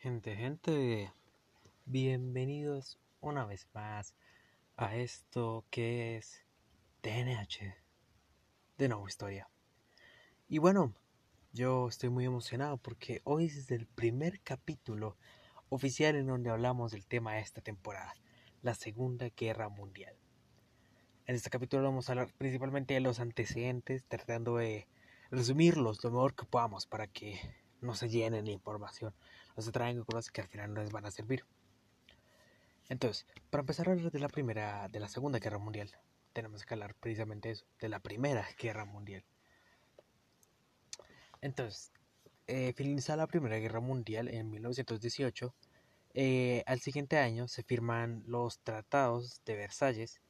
Gente, gente, bienvenidos una vez más a esto que es TNH de nueva historia. Y bueno, yo estoy muy emocionado porque hoy es el primer capítulo oficial en donde hablamos del tema de esta temporada, la Segunda Guerra Mundial. En este capítulo vamos a hablar principalmente de los antecedentes, tratando de resumirlos lo mejor que podamos para que no se llenen de información, no se traigan cosas que al final no les van a servir. Entonces, para empezar a hablar de la primera, de la Segunda Guerra Mundial, tenemos que hablar precisamente eso, de la Primera Guerra Mundial. Entonces, eh, finalizada la Primera Guerra Mundial en 1918, eh, al siguiente año se firman los tratados de Versalles,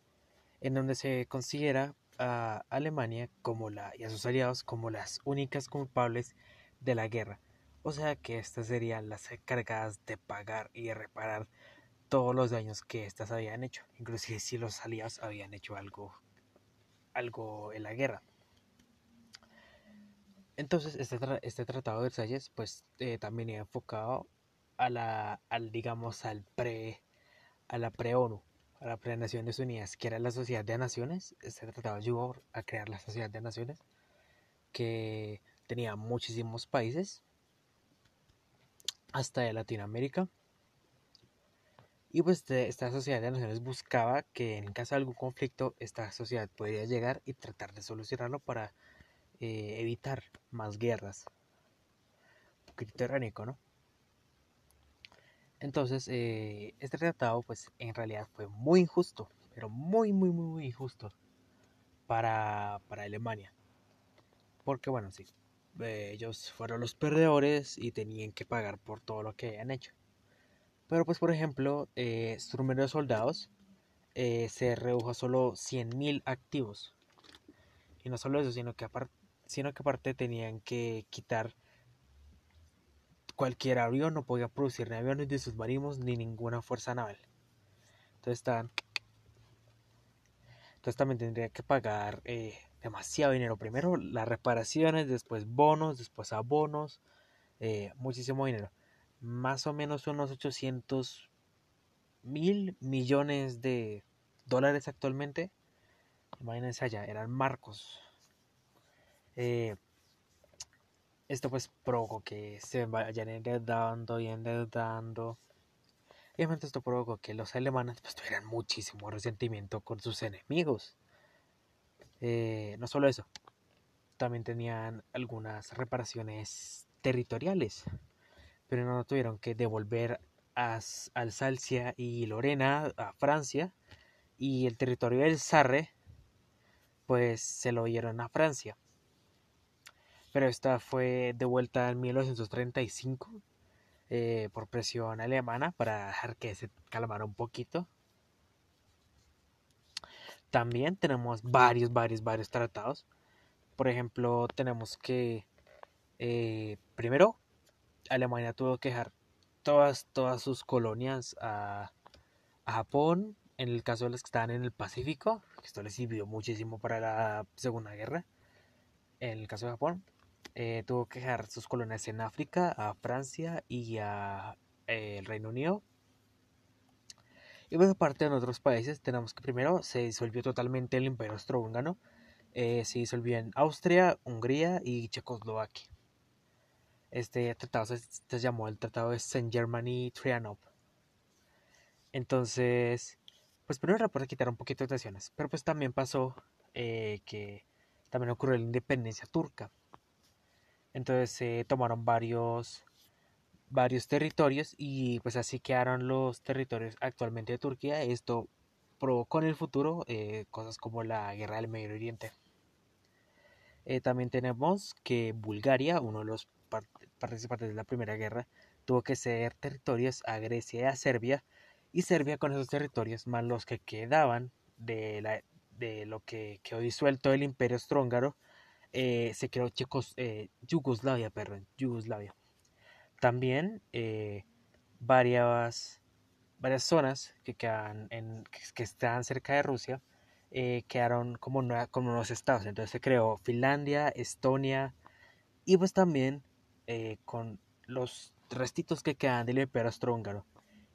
en donde se considera a Alemania como y a sus aliados como las únicas culpables de la guerra. O sea que estas serían las encargadas de pagar y de reparar todos los daños que éstas habían hecho, inclusive si los aliados habían hecho algo, algo en la guerra. Entonces, este, este tratado de Versalles, pues eh, también iba enfocado a la, al, digamos, al pre, a la pre-ONU, a la pre-Naciones Unidas, que era la Sociedad de Naciones. Este tratado ayudó a crear la Sociedad de Naciones, que tenía muchísimos países, hasta de Latinoamérica. Y pues esta sociedad de naciones buscaba que en caso de algún conflicto esta sociedad podría llegar y tratar de solucionarlo para eh, evitar más guerras. Un poquito ¿no? Entonces, eh, este tratado pues en realidad fue muy injusto, pero muy, muy, muy, muy injusto para, para Alemania. Porque bueno, sí, ellos fueron los perdedores y tenían que pagar por todo lo que habían hecho. Pero pues por ejemplo, eh, su número de soldados eh, se redujo a solo 100.000 activos. Y no solo eso, sino que, aparte, sino que aparte tenían que quitar cualquier avión, no podía producir ni aviones ni submarinos ni ninguna fuerza naval. Entonces también tendría que pagar eh, demasiado dinero. Primero las reparaciones, después bonos, después abonos, eh, muchísimo dinero. Más o menos unos 800 mil millones de dólares actualmente. Imagínense allá, eran marcos. Eh, esto pues provocó que se vayan endeudando y endeudando. Obviamente esto provocó que los alemanes pues tuvieran muchísimo resentimiento con sus enemigos. Eh, no solo eso, también tenían algunas reparaciones territoriales, pero no tuvieron que devolver a Alsacia y Lorena a Francia y el territorio del Sarre pues se lo dieron a Francia. Pero esta fue devuelta en 1935 eh, por presión alemana para dejar que se calmara un poquito también tenemos varios, varios, varios tratados. Por ejemplo, tenemos que, eh, primero, Alemania tuvo que dejar todas, todas sus colonias a, Japón, en el caso de las que estaban en el Pacífico, esto les sirvió muchísimo para la Segunda Guerra, en el caso de Japón, eh, tuvo que dejar sus colonias en África, a Francia y a eh, el Reino Unido, y por parte en otros países tenemos que primero se disolvió totalmente el imperio austrohúngaro, eh, se disolvió en Austria, Hungría y Checoslovaquia. Este tratado se, llamó el Tratado de Saint Germany Trianov. Entonces, pues primero era para quitar un poquito de tensiones, pero pues también pasó eh, que también ocurrió la independencia turca. Entonces se tomaron varios varios territorios y pues así quedaron los territorios actualmente de Turquía. Esto provocó en el futuro eh, cosas como la guerra del Medio Oriente. Eh, también tenemos que Bulgaria, uno de los participantes de la Primera Guerra, tuvo que ceder territorios a Grecia y a Serbia, y Serbia con esos territorios, más los que quedaban de, la, de lo que quedó disuelto el Imperio Austrohúngaro, eh, se creó Checos, Yugoslavia, perdón, Yugoslavia. También eh, varias, varias zonas que, quedan en, que, están cerca de Rusia eh, quedaron como, como unos estados. Entonces se creó Finlandia, Estonia y pues también eh, con los restitos que quedan del imperio austrohúngaro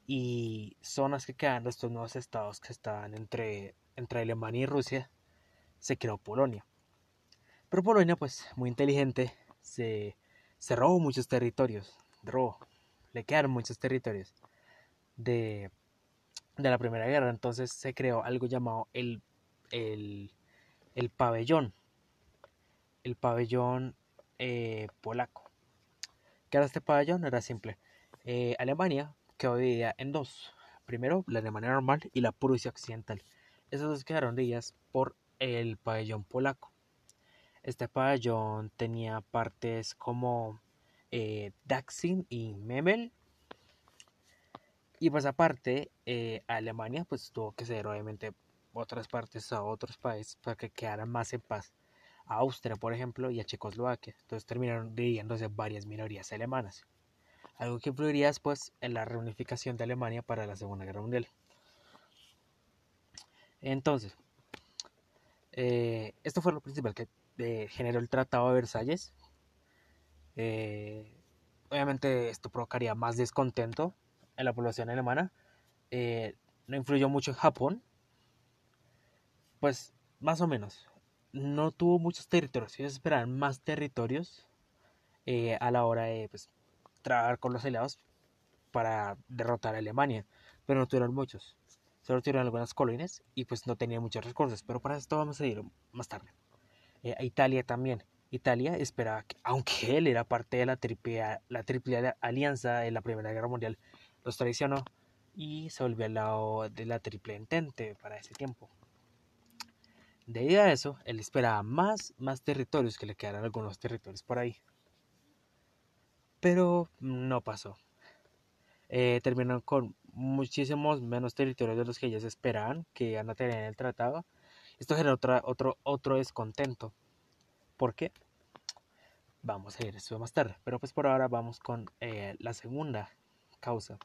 y zonas que quedan de estos nuevos estados que estaban entre, entre Alemania y Rusia, se creó Polonia. Pero Polonia, pues muy inteligente, se, se robó muchos territorios, robó, le quedaron muchos territorios de, de la Primera Guerra. Entonces se creó algo llamado el, el, el pabellón, el pabellón eh, polaco. ¿Qué era este pabellón? Era simple. Eh, Alemania quedó dividida en dos. Primero, la Alemania normal y la Prusia occidental. Esas dos quedaron divididas por el pabellón polaco. Este pabellón tenía partes como eh, Daxin y Memel. Y pues aparte, eh, Alemania pues tuvo que ceder obviamente otras partes a otros países para que quedaran más en paz. A Austria, por ejemplo, y a Checoslovaquia. Entonces terminaron dividiéndose varias minorías alemanas algo que influiría después en la reunificación de Alemania para la Segunda Guerra Mundial. Entonces, eh, esto fue lo principal que eh, generó el Tratado de Versalles. Eh, obviamente esto provocaría más descontento en la población alemana. no influyó mucho en Japón. Pues más o menos. No tuvo muchos territorios. Ellos esperaban más territorios a la hora de pues, trabajar con los aliados para derrotar a Alemania, pero no tuvieron muchos. Solo tuvieron algunas colonias y pues no tenían muchos recursos, pero para esto vamos a ir más tarde. Eh, a Italia también. Italia esperaba que, aunque él era parte de la triple, alianza en la Primera Guerra Mundial, los traicionó y se volvió al lado de la triple entente para ese tiempo. Debido a eso, él esperaba más, más territorios, que le quedaran algunos territorios por ahí pero no pasó. Eh, terminaron con muchísimos menos territorios de los que ellos esperaban que a tener en el tratado. Esto generó otro, otro descontento. ¿Por qué? Vamos a ir eso más tarde. Pero pues por ahora vamos con eh, la segunda causa.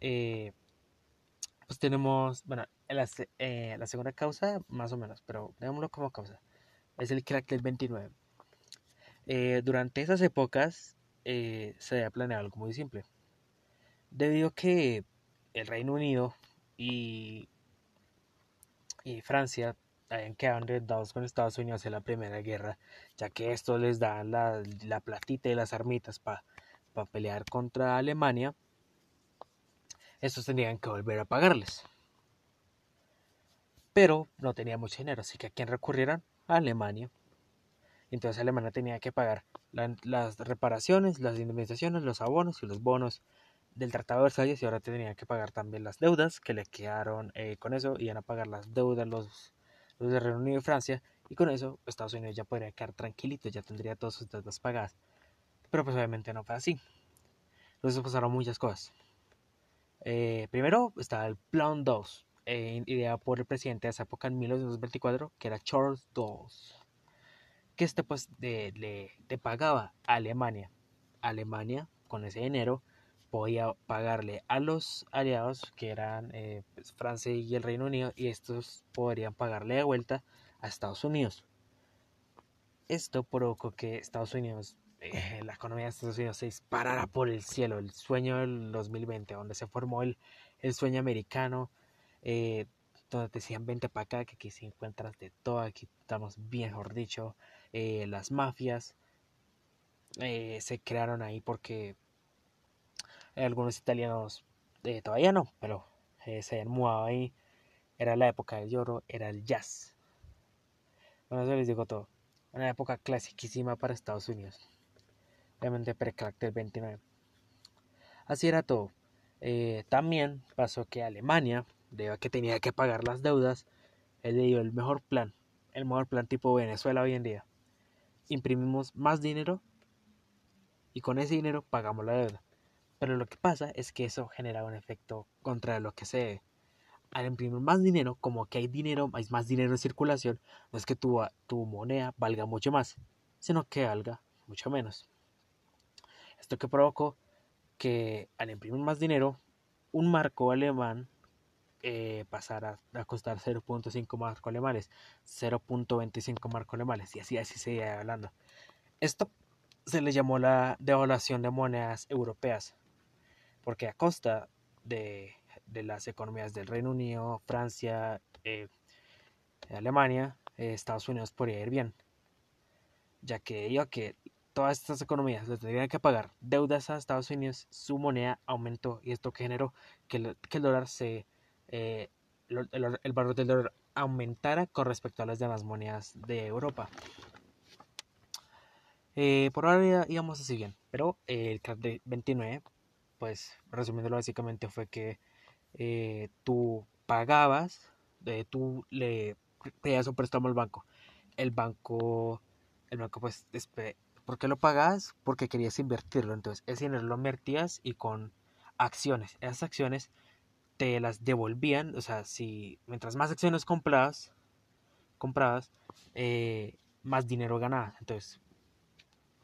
Eh, pues tenemos, bueno, la, la, segunda causa más o menos, pero veámoslo como causa. Es el crack del 29. durante esas épocas eh, se había planeado algo muy simple. Debido a que el Reino Unido y, y Francia habían quedado endeudados con Estados Unidos en la Primera Guerra, ya que esto les da la, la platita y las armitas para pelear contra Alemania, estos tenían que volver a pagarles. Pero no tenía mucho dinero, así que a quién recurrieron? Alemania. Entonces Alemania tenía que pagar las reparaciones, las indemnizaciones, los abonos y los bonos del Tratado de Versalles y ahora tenía que pagar también las deudas que le quedaron eh, con eso, iban a pagar las deudas los, los de Reino Unido y Francia y con eso Estados Unidos ya podría quedar tranquilito, ya tendría todas sus deudas pagadas. Pero pues obviamente no fue así. Entonces pasaron muchas cosas. Eh, primero estaba el Plan 2, eh, ideado por el presidente de esa época en 1924, que era Charles Dawes que este pues le, pagaba a Alemania. Alemania con ese dinero podía pagarle a los aliados que eran eh, pues, Francia y el Reino Unido y estos podrían pagarle de vuelta a Estados Unidos. Esto provocó que Estados Unidos, eh, la economía de Estados Unidos se disparara por el cielo, el sueño del 2020, donde se formó el, el sueño americano, eh, donde decían vente para acá, que aquí se encuentras de todo, aquí estamos bien, mejor dicho, eh, las mafias eh, se crearon ahí porque algunos italianos eh, todavía no, pero se habían mudado ahí. Era la época del lloro, era el jazz. Bueno, eso les digo todo. Una época clasiquísima para Estados Unidos. Obviamente pre del 29. Así era todo. también pasó que Alemania, debido a que tenía que pagar las deudas, él le dio el mejor plan. El mejor plan tipo Venezuela hoy en día imprimimos más dinero y con ese dinero pagamos la deuda. Pero lo que pasa es que eso genera un efecto contra lo que se. Al imprimir más dinero, como que hay dinero, hay más dinero en circulación, no es que tu, tu moneda valga mucho más, sino que valga mucho menos. Esto que provocó que al imprimir más dinero, un marco alemán eh, pasar a, costar 0.5 marcos alemanes, 0.25 marcos alemanes, y así, así seguía hablando. Esto se le llamó la devaluación de monedas europeas, porque a costa de, las economías del Reino Unido, Francia, eh, Alemania, eh, Estados Unidos podría ir bien, ya que digo que todas estas economías le tendrían que pagar deudas a Estados Unidos, su moneda aumentó y esto generó que el, dólar se, eh, el, valor del dólar aumentara con respecto a las demás monedas de Europa. Eh, por ahora íbamos así bien, pero el crack de 29, pues resumiéndolo básicamente fue que eh, tú pagabas, tú le pedías un préstamo al banco, el banco, el banco pues ¿Por qué lo pagabas? Porque querías invertirlo. Entonces, ese dinero lo invertías y con acciones. Esas acciones te las devolvían. O sea, si mientras más acciones comprabas, comprabas eh, más dinero ganabas. Entonces,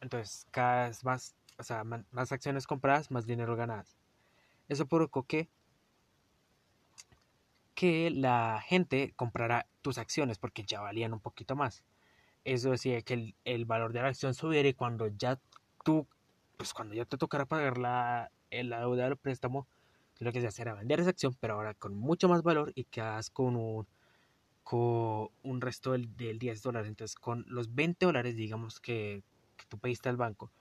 entonces, cada vez más, o sea, más acciones compradas, más dinero ganabas. Eso provocó que, que la gente comprara tus acciones porque ya valían un poquito más eso decía que el, valor de la acción subiera y cuando ya tú, pues cuando ya te tocara pagar la, deuda del préstamo, lo que se hacía era vender esa acción, pero ahora con mucho más valor y quedas con un, con un resto del, 10 dólares. Entonces, con los 20 dólares, digamos, que, que tú pediste al banco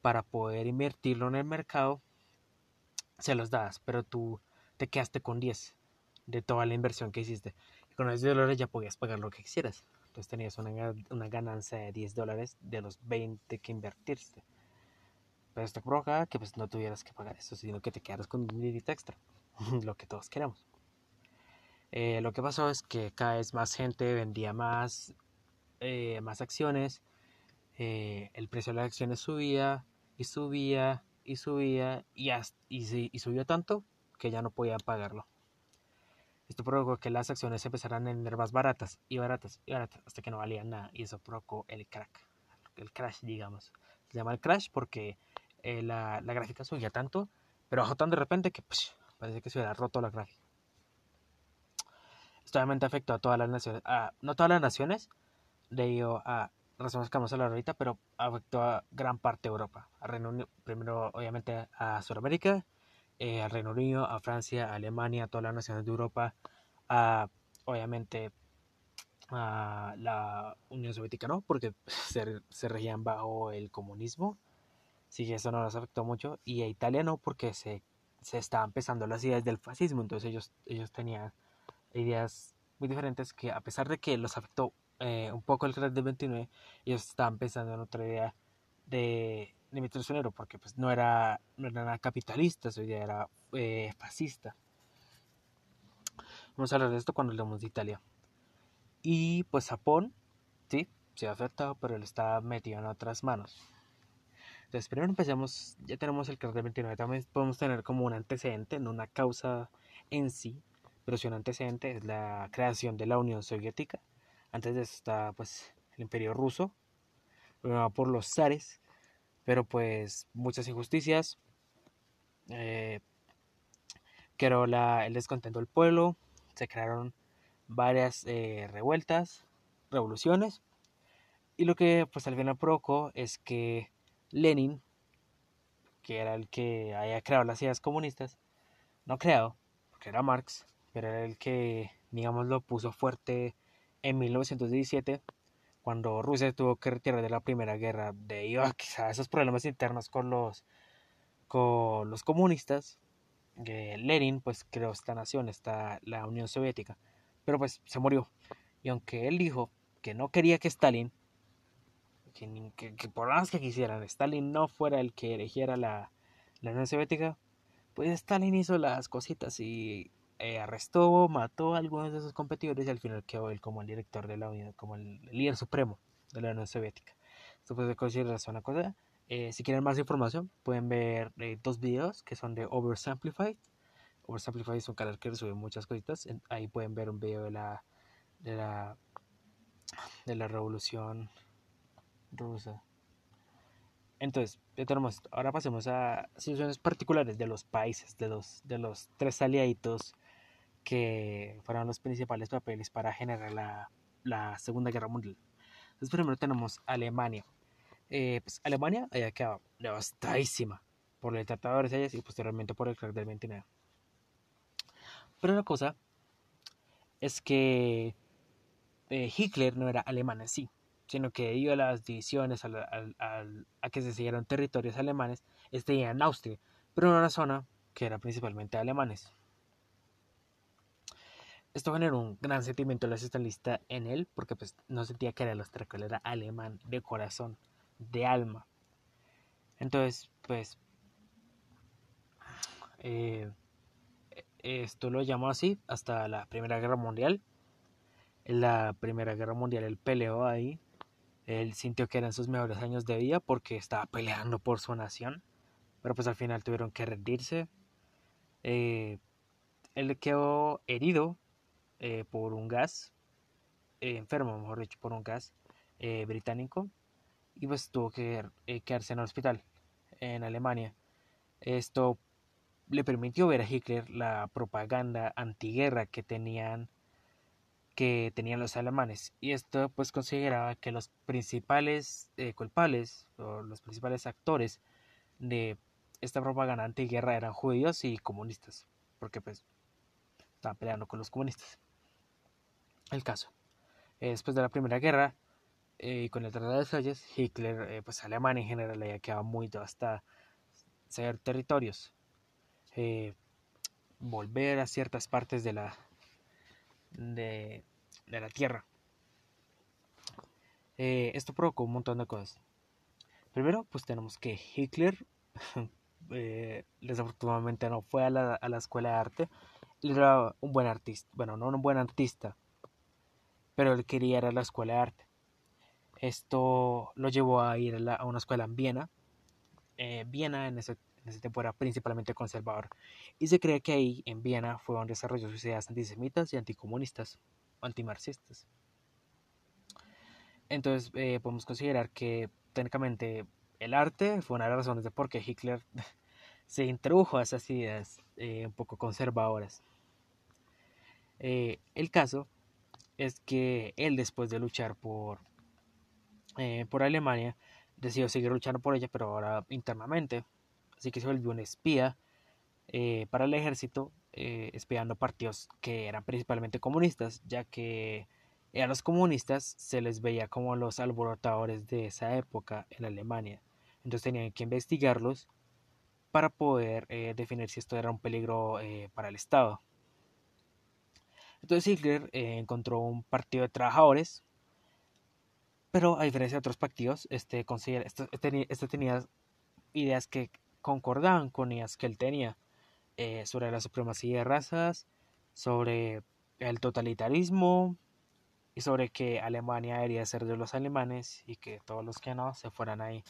para poder invertirlo en el mercado, se los das, pero tú te quedaste con 10 de toda la inversión que hiciste. Y con esos dólares ya podías pagar lo que quisieras. Entonces tenías una, ganancia de 10 dólares de los 20 que invertiste. Pero esto provoca que pues no tuvieras que pagar eso, sino que te quedaras con un dinerito extra. lo que todos queremos. Eh, lo que pasó es que cada vez más gente vendía más, eh, más acciones. Eh, el precio de las acciones subía y subía y subía y, y, y subió tanto que ya no podían pagarlo. Esto provocó que las acciones empezaran a vender más baratas y baratas y baratas hasta que no valían nada y eso provocó el crack, el crash digamos. Se llama el crash porque eh, la, la, gráfica subía tanto, pero bajó tan de repente que pues, parece que se hubiera roto la gráfica. Esto obviamente afectó a todas las naciones, a, no todas las naciones, debido a razones que vamos a hablar ahorita, pero afectó a gran parte de Europa. A Reino primero obviamente a Sudamérica eh, al Reino Unido, a Francia, a Alemania, a todas las naciones de Europa, a, obviamente a la Unión Soviética no, porque se, se regían bajo el comunismo, sí que eso no los afectó mucho, y a Italia no, porque se, se estaban empezando las ideas del fascismo, entonces ellos, ellos tenían ideas muy diferentes que a pesar de que los afectó eh, un poco el crash del 29, ellos estaban pensando en otra idea de Dimitri Sonero, porque pues no era, no era nada capitalista, su idea era eh, fascista. Vamos a hablar de esto cuando hablemos de Italia. Y pues Japón, sí, se ha afectado, pero él está metido en otras manos. Entonces, primero empecemos, ya tenemos el crash del 29, también podemos tener como un antecedente, no una causa en sí, pero si un antecedente es la creación de la Unión Soviética. Antes de eso está pues el Imperio Ruso, por los zares, pero pues muchas injusticias. Eh, creó el descontento del pueblo, se crearon varias eh, revueltas, revoluciones, y lo que pues al final provocó es que Lenin, que era el que había creado las ideas comunistas, no creado, porque era Marx, pero era el que, digamos, lo puso fuerte en 1917 cuando Rusia tuvo que retirar de la Primera Guerra debido a esos problemas internos con los, con los comunistas, eh, Lenin pues creó esta nación, esta, la Unión Soviética, pero pues se murió. Y aunque él dijo que no quería que Stalin, que, por más que quisieran, Stalin no fuera el que erigiera la, la Unión Soviética, pues Stalin hizo las cositas y eh, arrestó, mató a algunos de sus competidores y al final quedó él como el director de la Unión, como el, líder supremo de la Unión Soviética. Esto puede considerarse una cosa. Eh, si quieren más información, pueden ver eh, dos videos que son de Oversimplified. Oversimplified es un canal que sube muchas cositas. Ahí pueden ver un video de la de la de la revolución rusa. Entonces, ya tenemos. Ahora pasemos a situaciones particulares de los países, de los, de los tres aliaditos que fueron los principales papeles para generar la, Segunda Guerra Mundial. Entonces primero tenemos Alemania. eh, pues Alemania había quedado devastadísima por el Tratado de Versalles y posteriormente por el crack del 29. Pero la cosa es que eh, Hitler no era alemán en sí, sino que debido a las divisiones, a, que se siguieron territorios alemanes, este en Austria, pero en una zona que era principalmente alemanes. Esto generó un gran sentimiento nacionalista en él, porque pues no sentía que era el era alemán de corazón, de alma. Entonces, pues, eh, esto lo llamó así hasta la Primera Guerra Mundial. En la Primera Guerra Mundial él peleó ahí, él sintió que eran sus mejores años de vida porque estaba peleando por su nación, pero pues al final tuvieron que rendirse. Eh, él quedó herido eh, por un gas, eh, enfermo, mejor dicho, por un gas eh, británico, y pues tuvo que quedarse en el hospital en Alemania. Esto le permitió ver a Hitler la propaganda antiguerra que tenían que tenían los alemanes y esto pues consideraba que los principales culpables o los principales actores de esta propaganda antiguerra eran judíos y comunistas porque pues estaban peleando con los comunistas el caso. Eh, después de la Primera Guerra, y eh, con el Tratado de Versalles, Hitler, eh, pues Alemania en general, había quedado muy devastada. Ser territorios, volver a ciertas partes de la, de, la tierra. esto provocó un montón de cosas. Primero, pues tenemos que Hitler desafortunadamente no fue a la, a la escuela de arte. Era un buen artista. Bueno, no un buen artista, pero él quería ir a la escuela de arte. Esto lo llevó a ir a, una escuela en Viena. Eh, Viena en ese, tiempo era principalmente conservador y se cree que ahí en Viena fue donde desarrolló sus ideas antisemitas y anticomunistas, antimarxistas. Entonces eh, podemos considerar que técnicamente el arte fue una de las razones de por qué Hitler se introdujo a esas ideas eh, un poco conservadoras. el caso es que él después de luchar por, eh, por Alemania, decidió seguir luchando por ella, pero ahora internamente. Así que se volvió un espía eh, para el ejército, eh, espiando partidos que eran principalmente comunistas, ya que a los comunistas se les veía como los alborotadores de esa época en Alemania. Entonces tenían que investigarlos para poder definir si esto era un peligro para el Estado. Entonces Hitler eh, encontró un partido de trabajadores, pero a diferencia de otros partidos, este, este, este, este tenía ideas que concordaban con ideas que él tenía eh, sobre la supremacía de razas, sobre el totalitarismo y sobre que Alemania debería ser de los alemanes y que todos los que no se fueran ahí.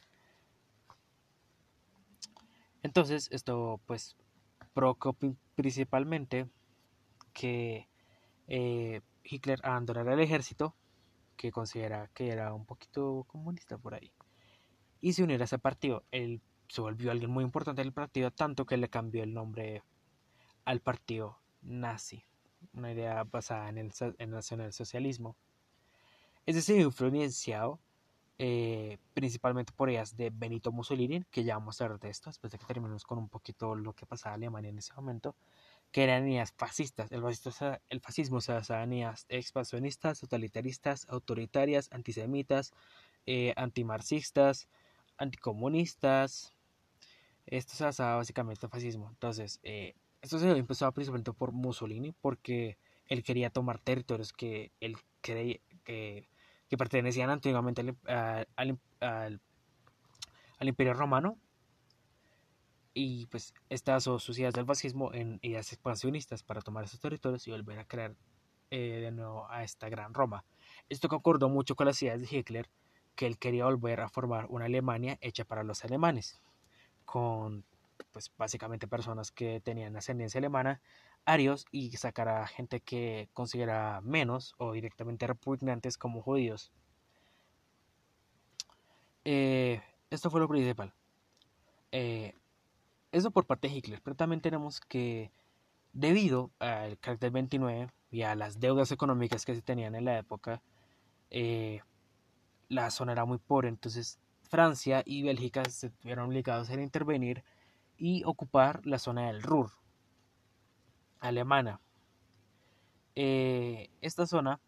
Entonces esto pues provocó principalmente que eh, Hitler abandonara el ejército, que considera que era un poquito comunista por ahí, y se uniera a ese partido. Él se volvió alguien muy importante del partido, tanto que le cambió el nombre al partido nazi, una idea basada en el, en nacionalsocialismo. Es decir, influenciado eh, principalmente por ideas de Benito Mussolini, que ya vamos a ver de esto, después de que terminemos con un poquito lo que pasaba en Alemania en ese momento, que eran ideas fascistas. El, el fascismo se basaba en ideas expansionistas, totalitaristas, autoritarias, antisemitas, eh, antimarxistas, anticomunistas. Esto se basaba básicamente en fascismo. Entonces, eh, esto se empezó principalmente por Mussolini porque él quería tomar territorios que él creía que, pertenecían antiguamente al Imperio Romano y pues estas sus ideas del fascismo en ideas expansionistas para tomar esos territorios y volver a crear eh, de nuevo a esta gran Roma. Esto concordó mucho con las ideas de Hitler, que él quería volver a formar una Alemania hecha para los alemanes, con pues básicamente personas que tenían ascendencia alemana, arios y sacar a gente que considera menos o directamente repugnantes como judíos. Eh, esto fue lo principal. Eh, eso por parte de Hitler, pero también tenemos que debido al carácter 29 y a las deudas económicas que se tenían en la época, eh, la zona era muy pobre, entonces Francia y Bélgica se vieron obligados a intervenir y ocupar la zona del Ruhr, alemana. Eh, esta zona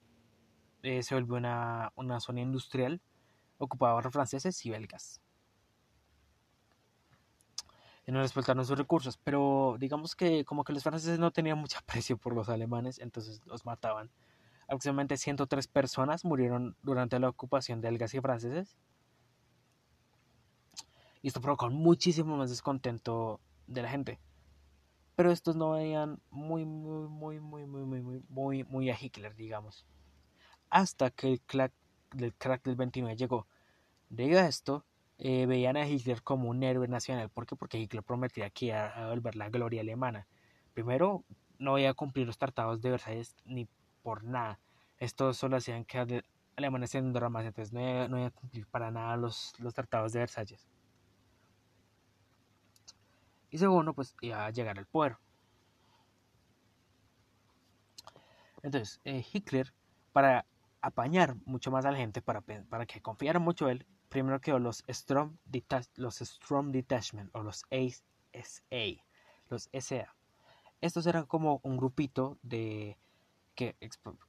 eh, se volvió una, una, zona industrial ocupada por franceses y belgas. No les faltaron sus recursos, pero digamos que como que los franceses no tenían mucho aprecio por los alemanes, entonces los mataban. Aproximadamente 103 personas murieron durante la ocupación de belgas y franceses. Y esto provocó muchísimo más descontento de la gente. Pero estos no veían muy, muy, muy, muy, muy, muy, muy, muy, a Hitler, digamos. Hasta que el crack, del crack del 29 llegó. Debido a esto, eh, veían a Hitler como un héroe nacional. ¿Por qué? Porque Hitler prometía que iba a volver la gloria alemana. Primero, no iba a cumplir los tratados de Versalles ni por nada. Esto solo hacían que Alemania se endurara más, entonces no iba, a cumplir para nada los, los tratados de Versalles. Y segundo, pues iba a llegar al poder. Entonces, eh, Hitler, para apañar mucho más a la gente, para, para que confiara mucho él, primero quedó los Strom, los Strom Detachment o los ASA, los SA. Estos eran como un grupito de que,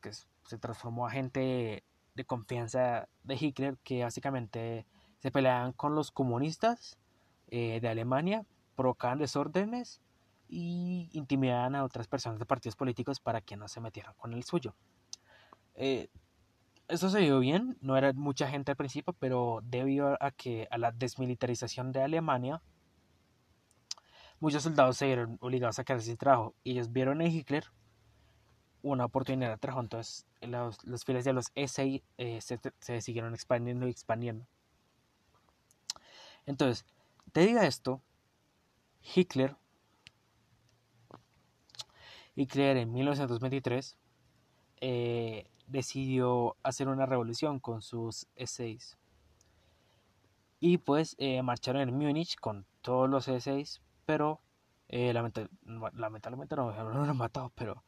que se transformó a gente de confianza de Hitler que básicamente se peleaban con los comunistas eh, de Alemania provocaban desórdenes y intimidaban a otras personas de partidos políticos para que no se metieran con el suyo. Eh, eso se vio bien, no era mucha gente al principio, pero debido a que a la desmilitarización de Alemania, muchos soldados se vieron obligados a quedarse sin trabajo y ellos vieron en Hitler una oportunidad de trabajo. Entonces, los, los filas de los SI eh, se, se, siguieron expandiendo y expandiendo. Entonces, debido a esto, Hitler, Hitler en 1923 eh, decidió hacer una revolución con sus S6 y pues eh, marcharon en Múnich con todos los S6 pero eh, lamentablemente no, no lo han matado pero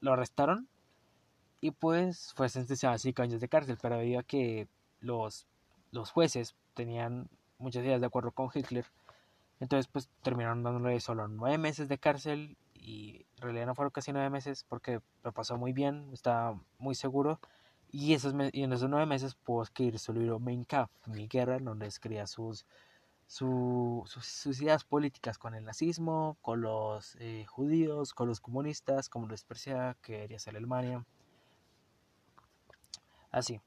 lo arrestaron y pues fue sentenciado a 5 años de cárcel pero debido a que los, los jueces tenían muchas ideas de acuerdo con Hitler entonces, pues terminaron dándole solo nueve meses de cárcel y en realidad no fueron casi nueve meses porque lo pasó muy bien, estaba muy seguro. Y, esos y en esos nueve meses pudo escribir su libro Mein Kampf, Mi Guerra, donde escribía sus, sus, ideas políticas con el nazismo, con los eh, judíos, con los comunistas, como lo despreciaba, que quería ser Alemania. Así.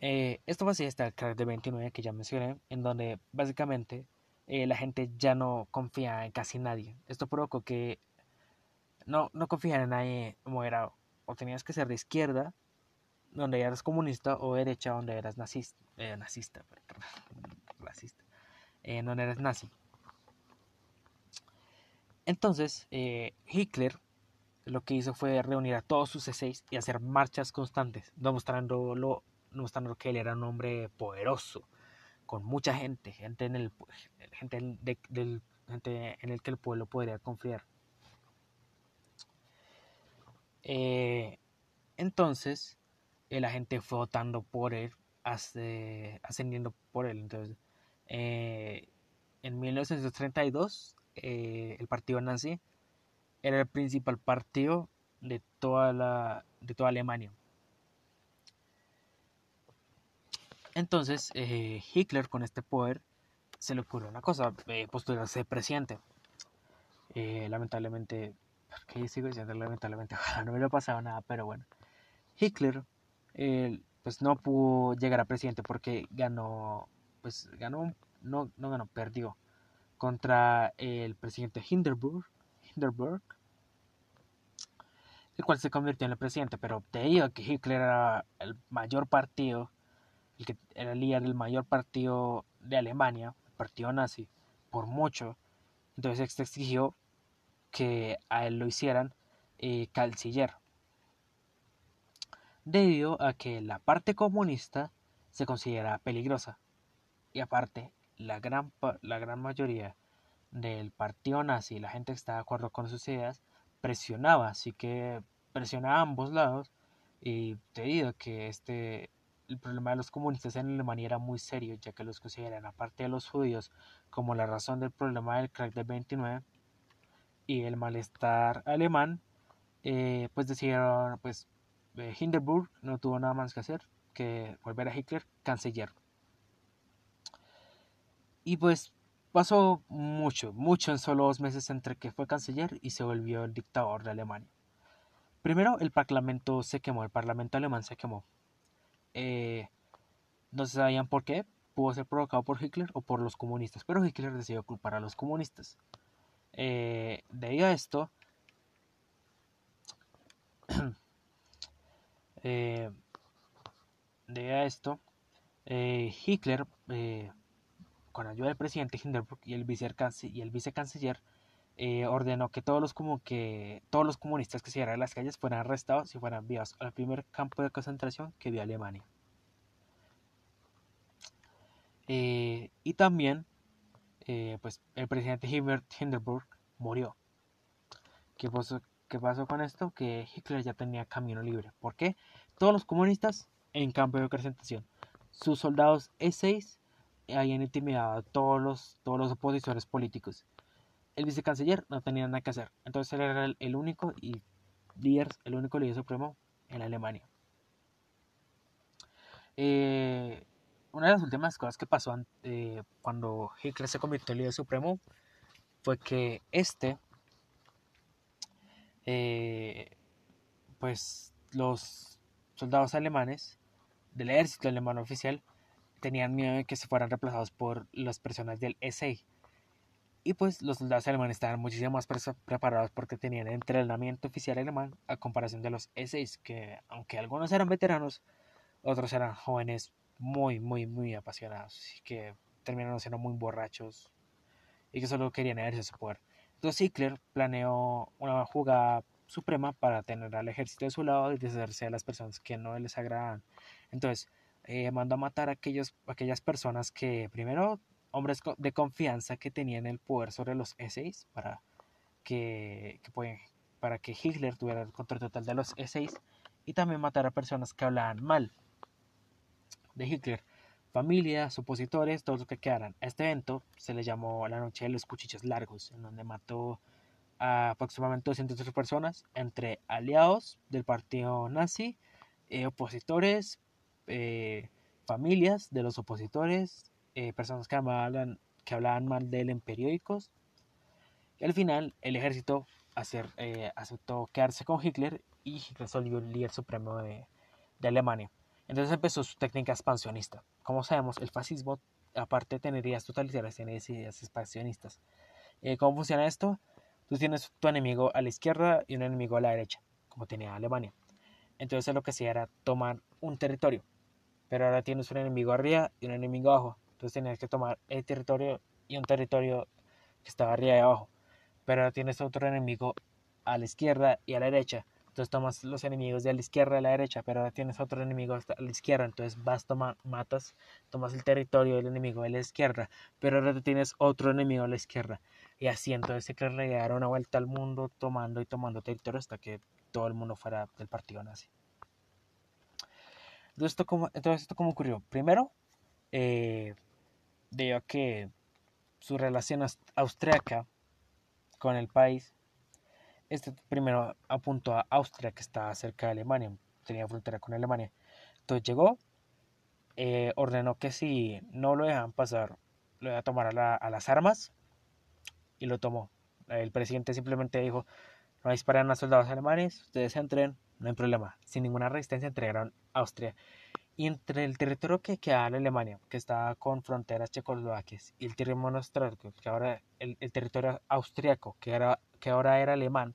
Eh, esto fue así hasta el crack de 29 que ya mencioné, en donde básicamente eh, la gente ya no confía en casi nadie. Esto provocó que no, no en nadie era, o tenías que ser de izquierda, donde eras comunista, o derecha, donde eras nazista, eh, nazista, eh, donde eras nazi. Entonces, eh, Hitler lo que hizo fue reunir a todos sus C6 y hacer marchas constantes, demostrando, demostrando que él era un hombre poderoso, con mucha gente, gente en el, gente, del, gente en el que el pueblo podría confiar. Eh, entonces, eh, la gente fue votando por él, ascendiendo por él. Entonces, eh, en 1932, el partido nazi era el principal partido de toda, la, de toda Alemania. Entonces, Hitler con este poder se le ocurrió una cosa, eh, postularse presidente. Eh, lamentablemente, ¿qué sigo diciendo lamentablemente? No me lo pasado nada, pero bueno. Hitler, pues no pudo llegar a presidente porque ganó, pues ganó, no, no ganó, perdió contra el presidente Hindenburg, Hindenburg el cual se convirtió en el presidente, pero te digo que Hitler era el mayor partido, el que era el líder del mayor partido de Alemania, partido nazi por mucho. Entonces este exigió que a él lo hicieran eh, canciller. Debido a que la parte comunista se considera peligrosa. Y aparte, la gran, la gran mayoría del partido nazi, la gente que está de acuerdo con sus ideas, presionaba, así que presionaba a ambos lados y debido a que este el problema de los comunistas en Alemania era muy serio, ya que los consideran, aparte de los judíos, como la razón del problema del crack del 29 y el malestar alemán, eh, pues decidieron, pues eh, Hindenburg no tuvo nada más que hacer que volver a Hitler canciller. Y pues pasó mucho, mucho en solo dos meses entre que fue canciller y se volvió el dictador de Alemania. Primero, el parlamento se quemó, el parlamento alemán se quemó. Eh, no se sabían por qué, pudo ser provocado por Hitler o por los comunistas, pero Hitler decidió culpar a los comunistas. Eh, debido a esto, eh, a esto, eh, Hitler, con ayuda del presidente Hindenburg y el, y el vicecanciller, ordenó que todos los como que todos los comunistas que se a las calles fueran arrestados y fueran enviados al primer campo de concentración que vio Alemania. y también eh, pues el presidente Hindenburg murió. ¿Qué pasó, ¿Qué pasó con esto? Que Hitler ya tenía camino libre. ¿Por qué? Todos los comunistas en campo de presentación. Sus soldados E6 habían intimidado a todos los, todos los opositores políticos. El vicecanciller no tenía nada que hacer. Entonces él era el, único y líder, el único líder supremo en Alemania. Eh, una de las últimas cosas que pasó eh, cuando Hitler se convirtió en líder supremo fue que este, eh, pues los soldados alemanes del ejército alemán oficial tenían miedo de que se fueran reemplazados por las personas del SA. Y pues los soldados alemanes estaban muchísimo más preparados porque tenían entrenamiento oficial alemán a comparación de los S6, que aunque algunos eran veteranos, otros eran jóvenes muy, muy, muy apasionados y que terminaron siendo muy borrachos y que solo querían ejercer su poder. Entonces Hitler planeó una jugada suprema para tener al ejército de su lado y deshacerse de las personas que no les agradan. Entonces eh, mandó a matar a aquellos, aquellas personas que, primero, hombres de confianza que tenían el poder sobre los S6 para que, que para que Hitler tuviera el control total de los S6 y también matar a personas que hablaban mal de Hitler, familias, opositores, todos los que quedaran. A este evento se le llamó la Noche de los Cuchillos Largos, en donde mató a aproximadamente 200 personas, entre aliados del partido nazi, eh, opositores, eh, familias de los opositores, eh, personas que hablaban, que hablaban mal de él en periódicos. Y al final el ejército hacer, aceptó quedarse con Hitler y Hitler se el líder supremo de Alemania. Entonces empezó su técnica expansionista. Como sabemos, el fascismo, aparte de tener ideas totalitarias, tiene ideas expansionistas. Eh, ¿Cómo funciona esto? Tú tienes tu enemigo a la izquierda y un enemigo a la derecha, como tenía Alemania. Entonces lo que hacía era tomar un territorio, pero ahora tienes un enemigo arriba y un enemigo abajo. Entonces tienes que tomar el territorio y un territorio que estaba arriba y abajo. Pero tienes otro enemigo a la izquierda y a la derecha. Entonces tomas los enemigos de la izquierda y la derecha, pero ahora tienes otro enemigo a la izquierda. Entonces vas, toma, matas, tomas el territorio del enemigo de la izquierda, pero ahora tienes otro enemigo a la izquierda. Y así entonces se quiere dar una vuelta al mundo tomando y tomando territorio hasta que todo el mundo fuera del partido nazi. Entonces esto cómo, entonces, ¿esto cómo ocurrió? Primero, eh, debido a que su relación austriaca con el país este primero apuntó a Austria, que está cerca de Alemania, tenía frontera con Alemania. Entonces llegó, eh, ordenó que si no lo dejan pasar, lo iba a tomar a, las armas y lo tomó. El presidente simplemente dijo, no disparan a soldados alemanes, ustedes entren, no hay problema. Sin ninguna resistencia entregaron Austria. Y entre el territorio que queda en Alemania, que estaba con fronteras checoslovaquias, y el territorio que ahora el, el territorio austriaco, que era que ahora era alemán,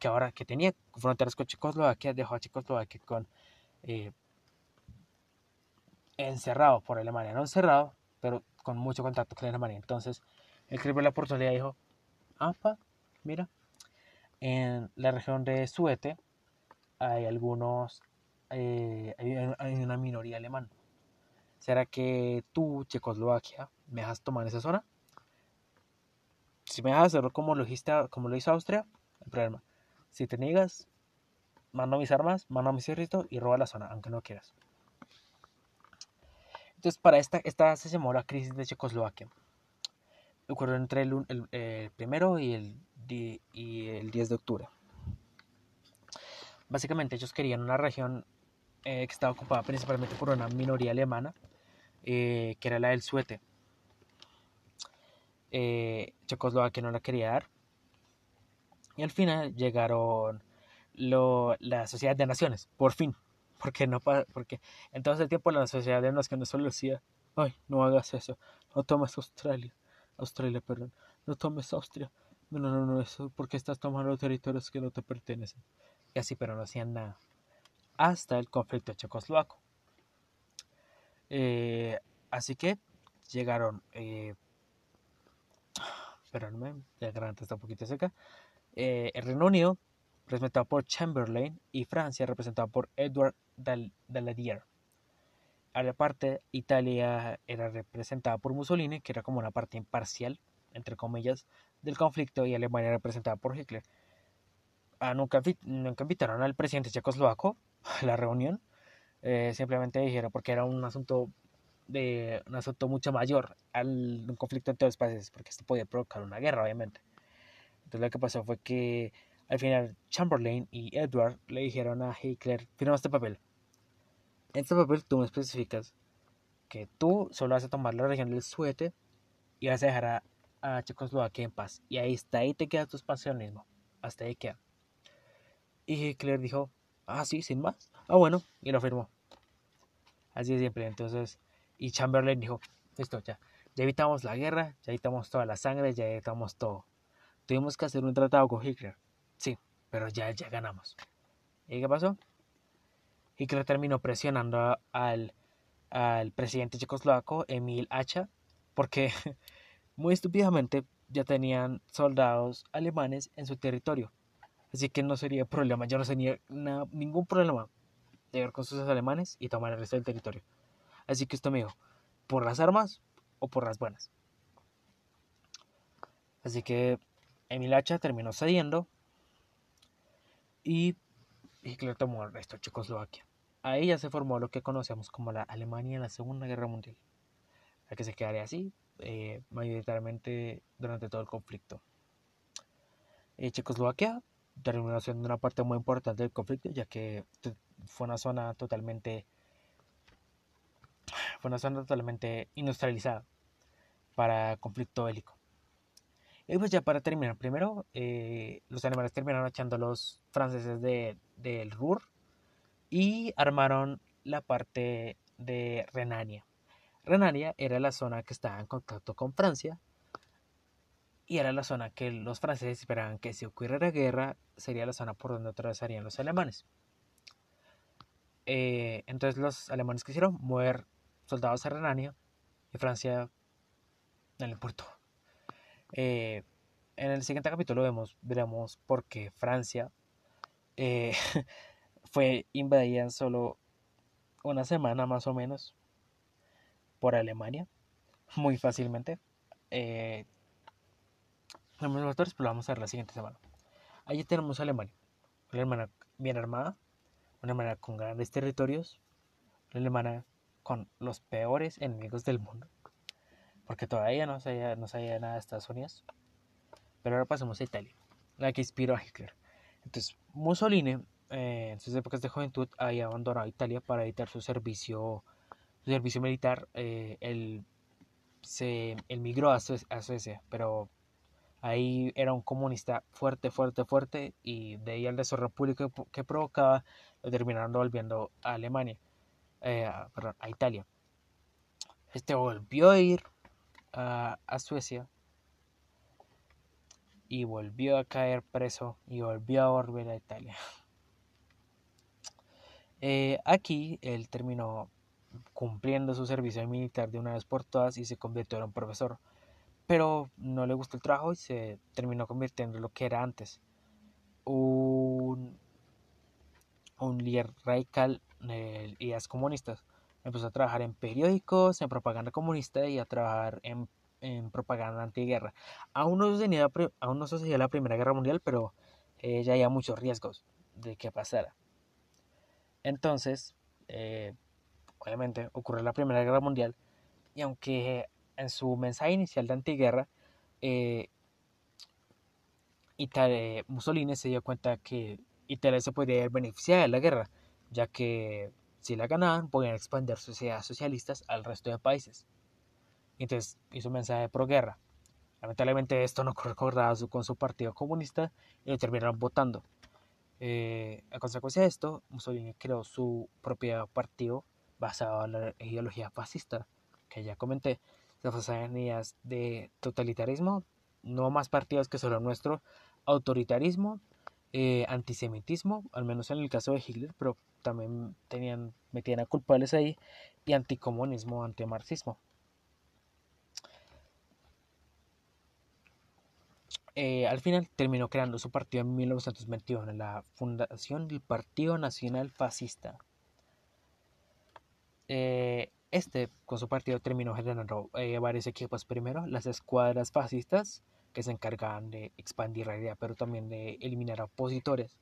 que ahora que tenía fronteras con Checoslovaquia, dejó a Checoslovaquia con eh, encerrado por Alemania, no encerrado, pero con mucho contacto con Alemania. Entonces, el que la oportunidad dijo, apa, mira, en la región de Suete hay algunos, eh, hay, una minoría alemana. ¿Será que tú, Checoslovaquia, me dejas tomar esa zona? Si me dejas hacerlo como lo, como lo hizo Austria, hay problema. Si te niegas, mando mis armas, mando mis ejércitos y roba la zona, aunque no quieras. Entonces, para esta, esta se llamó la crisis de Checoslovaquia. Ocurrió entre el, primero y el, y el 10 de octubre. Básicamente ellos querían una región eh, que estaba ocupada principalmente por una minoría alemana, eh, que era la del Suete. Eh, Checoslovaquia no la quería dar. Y al final llegaron la Sociedad de Naciones, por fin. Porque no porque en todo ese tiempo la Sociedad de Naciones solo decía, ay, no hagas eso, no tomes Australia, Australia, perdón, no tomes Austria, no, no, no, eso, porque estás tomando territorios que no te pertenecen. Y así, pero no hacían nada. Hasta el conflicto checoslovaco. Eh, así que llegaron, eh, perdónme, la garganta está un poquito seca, eh, el Reino Unido, representado por Chamberlain, y Francia, representado por Edward Daladier. A la parte, Italia era representada por Mussolini, que era como una parte imparcial, entre comillas, del conflicto, y Alemania representada por Hitler. Ah, nunca, invitaron al presidente checoslovaco la reunión. Eh, simplemente dijeron porque era un asunto de un asunto mucho mayor al un conflicto entre dos países, porque esto podía provocar una guerra, obviamente. Entonces lo que pasó fue que al final Chamberlain y Edward le dijeron a Hitler, firma este papel. En este papel tú me especificas que tú solo vas a tomar la región del Suete y vas a dejar a, a Checoslovaquia en paz. Y ahí está, ahí te queda tu expansionismo. Hasta ahí queda. Y Hitler dijo, ah, sí, sin más. Ah, bueno, y lo firmó. Así siempre. Entonces, y Chamberlain dijo, listo, ya, ya evitamos la guerra, ya evitamos toda la sangre, ya evitamos todo. Tuvimos que hacer un tratado con Hitler. Sí, pero ya, ya ganamos. ¿Y qué pasó? Hitler terminó presionando al, al presidente checoslovaco, Emil Hacha, porque muy estúpidamente ya tenían soldados alemanes en su territorio. Así que no sería problema, yo no sería ningún problema llegar con sus alemanes y tomar el resto del territorio. Así que esto me dijo, por las armas o por las buenas. Así que Emil Hacha terminó cediendo y Hitler tomó el resto de Checoslovaquia. Ahí ya se formó lo que conocemos como la Alemania en la Segunda Guerra Mundial, la que se quedaría así eh, mayoritariamente durante todo el conflicto. Eh, Checoslovaquia terminó siendo una parte muy importante del conflicto, ya que fue una zona totalmente fue una zona totalmente industrializada para conflicto bélico. Y pues ya para terminar, primero eh, los alemanes terminaron echando a los franceses de, del Ruhr y armaron la parte de Renania. Renania era la zona que estaba en contacto con Francia y era la zona que los franceses esperaban que si ocurriera guerra sería la zona por donde atravesarían los alemanes. Eh, entonces los alemanes quisieron mover soldados a Renania y Francia no le importó. En el siguiente capítulo vemos, veremos por qué Francia eh, fue invadida en solo una semana más o menos por Alemania, muy fácilmente. Eh, los motores, pero lo vamos a ver la siguiente semana. Allí tenemos a Alemania. Una Alemania bien armada, una Alemania con grandes territorios, una Alemania con los peores enemigos del mundo. Porque todavía no sabía, no sabía nada de Estados Unidos. Pero ahora pasamos a Italia, la que inspiró a Hitler. Entonces, Mussolini, eh, en sus épocas de juventud, había abandonado Italia para evitar su servicio, su servicio militar. Eh, él se él migró a, Suecia, pero Ahí era un comunista fuerte, fuerte, fuerte y de ahí el desorden público que provocaba lo terminaron volviendo a Alemania, eh, perdón, a Italia. Este volvió a ir a, Suecia y volvió a caer preso y volvió a volver a Italia. Eh, aquí él terminó cumpliendo su servicio militar de una vez por todas y se convirtió en un profesor pero no le gustó el trabajo y se terminó convirtiendo en lo que era antes. Un, un líder radical de ideas comunistas. Empezó a trabajar en periódicos, en propaganda comunista y a trabajar en, en propaganda antiguerra. Aún no, sucedía, aún no la Primera Guerra Mundial, pero eh, ya había muchos riesgos de que pasara. Entonces, eh, obviamente, ocurre la Primera Guerra Mundial y aunque en su mensaje inicial de antiguerra, eh, Italia, Mussolini se dio cuenta que Italia se podría beneficiar de la guerra, ya que si la ganaban podían expandir sus ideas socialistas al resto de países. Entonces hizo un mensaje de pro-guerra. Lamentablemente esto no concordaba con su partido comunista y lo terminaron votando. Eh, a consecuencia de esto, Mussolini creó su propio partido basado en la ideología fascista, que ya comenté, las ideas de totalitarismo, no más partidos que solo nuestro, autoritarismo, eh, antisemitismo, al menos en el caso de Hitler, pero también tenían, metían a culpables ahí, y anticomunismo, antimarxismo. Eh, al final terminó creando su partido en 1921, la fundación del Partido Nacional Fascista. Eh, este, con su partido, terminó generando eh, varios equipos. Primero, las escuadras fascistas, que se encargaban de expandir la idea, pero también de eliminar opositores.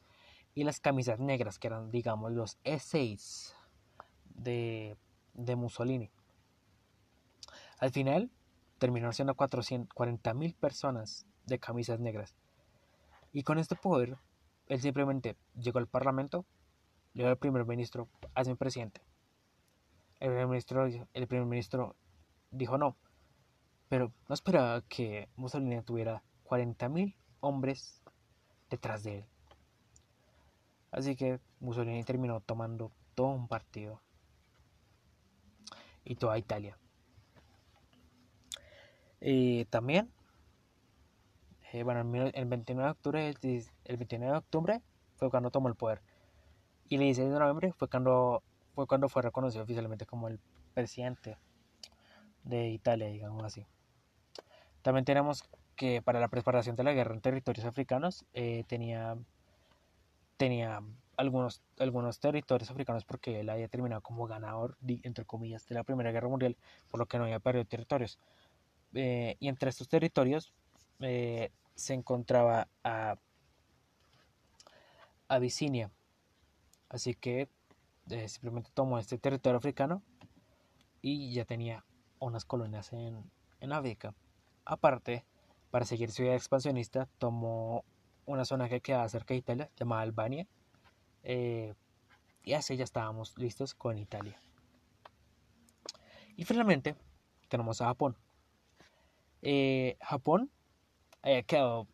Y las camisas negras, que eran, digamos, los S6 de, Mussolini. Al final, terminaron siendo 40.000 personas de camisas negras. Y con este poder, él simplemente llegó al Parlamento, llegó al primer ministro, hace un presidente. El primer ministro, el primer ministro dijo no, pero no esperaba que Mussolini tuviera 40.000 hombres detrás de él. Así que Mussolini terminó tomando todo un partido y toda Italia. Y también, eh, bueno, el 29 de octubre, el 29 de octubre fue cuando tomó el poder. Y el 16 de noviembre fue cuando fue cuando fue reconocido oficialmente como el presidente de Italia, digamos así. También tenemos que para la preparación de la guerra en territorios africanos eh, tenía, tenía algunos, algunos territorios africanos porque él había terminado como ganador, entre comillas, de la Primera Guerra Mundial, por lo que no había perdido territorios. Eh, y entre estos territorios eh, se encontraba a Abisinia. Así que eh, simplemente tomó este territorio africano y ya tenía unas colonias en, en África. Aparte, para seguir su vida expansionista, tomó una zona que quedaba cerca de Italia, llamada Albania, eh, y así ya estábamos listos con Italia. Y finalmente, tenemos a Japón. Eh, Japón había quedado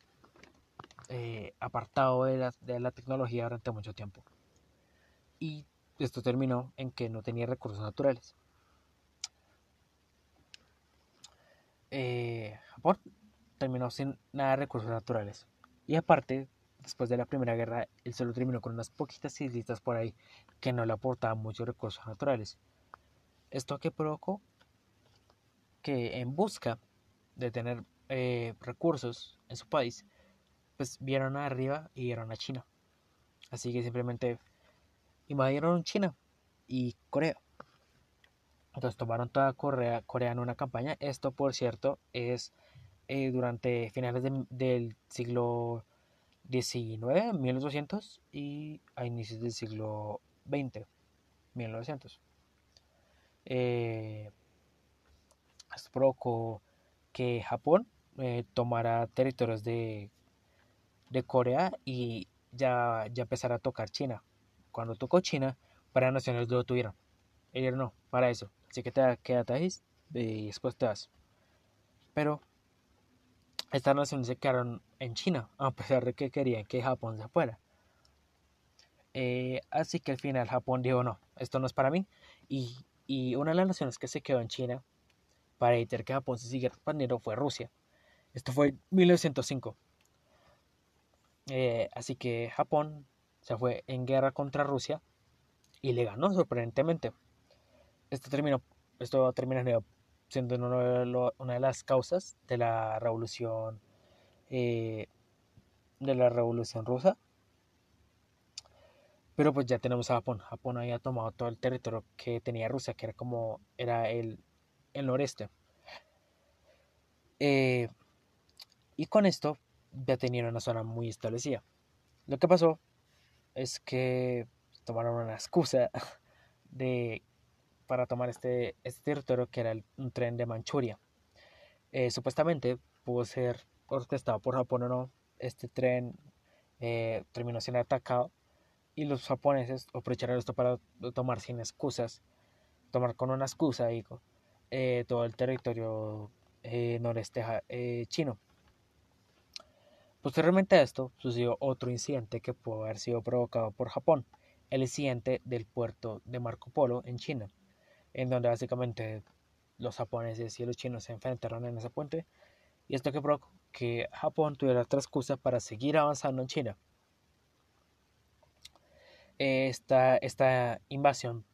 apartado de la, de la tecnología durante mucho tiempo. Y esto terminó en que no tenía recursos naturales. Eh, Japón terminó sin nada de recursos naturales. Y aparte, después de la Primera Guerra, él solo terminó con unas poquitas islitas por ahí que no le aportaban muchos recursos naturales. Esto que provocó que en busca de tener eh, recursos en su país, pues vieron arriba y vieron a China. Así que simplemente invadieron China y Corea. Entonces tomaron toda Corea, Corea en una campaña. Esto, por cierto, es eh, durante finales del siglo XIX, 1800, y a inicios del siglo XX, 1900. Eh, esto provocó que Japón eh, tomara territorios de, de Corea y ya, ya empezara a tocar China cuando tocó China, para naciones lo tuvieron. Ellos no, para eso. Así que te quédate ahí y después te vas. Pero estas naciones se quedaron en China, a pesar de que querían que Japón se fuera. Eh, así que al final Japón dijo, no, esto no es para mí. Y, y, una de las naciones que se quedó en China para evitar que Japón se siguiera expandiendo fue Rusia. Esto fue en 1905. Eh, así que Japón se fue en guerra contra Rusia y le ganó sorprendentemente. Esto terminó, esto siendo una de las causas de la revolución eh, de la revolución rusa. Pero pues ya tenemos a Japón. Japón había tomado todo el territorio que tenía Rusia, que era como era el, el noreste. Eh, y con esto ya tenían una zona muy establecida. Lo que pasó es que tomaron una excusa de para tomar este, este territorio que era un tren de Manchuria. Eh, supuestamente pudo ser orquestado por Japón o no, este tren eh, terminó siendo atacado y los japoneses aprovecharon esto para tomar sin excusas, tomar con una excusa, digo, eh, todo el territorio noreste chino. Posteriormente a esto sucedió otro incidente que pudo haber sido provocado por Japón, el incidente del puerto de Marco Polo en China, en donde básicamente los japoneses y los chinos se enfrentaron en ese puente y esto que provocó que Japón tuviera otra excusa para seguir avanzando en China. Esta, esta invasión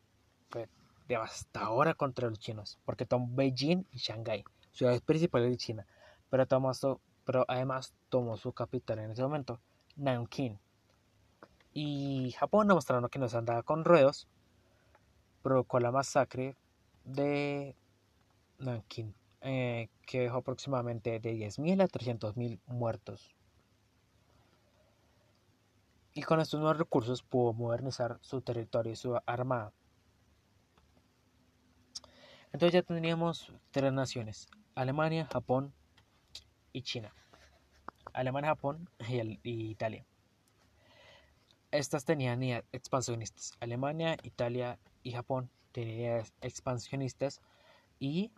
fue devastadora contra los chinos, porque tomó Beijing y Shanghái, ciudades principales de China, pero, tomó, pero además tomó su capital en ese momento, Nanking. Y Japón, demostrando que no se andaba con ruedos, provocó la masacre de Nanking, eh, que dejó aproximadamente de 10.000 a 300.000 muertos. Y con estos nuevos recursos pudo modernizar su territorio y su armada. Entonces ya tendríamos tres naciones, Alemania, Japón y China. Alemania, Japón y, Italia. Estas tenían expansionistas. Alemania, Italia y Japón tenían expansionistas y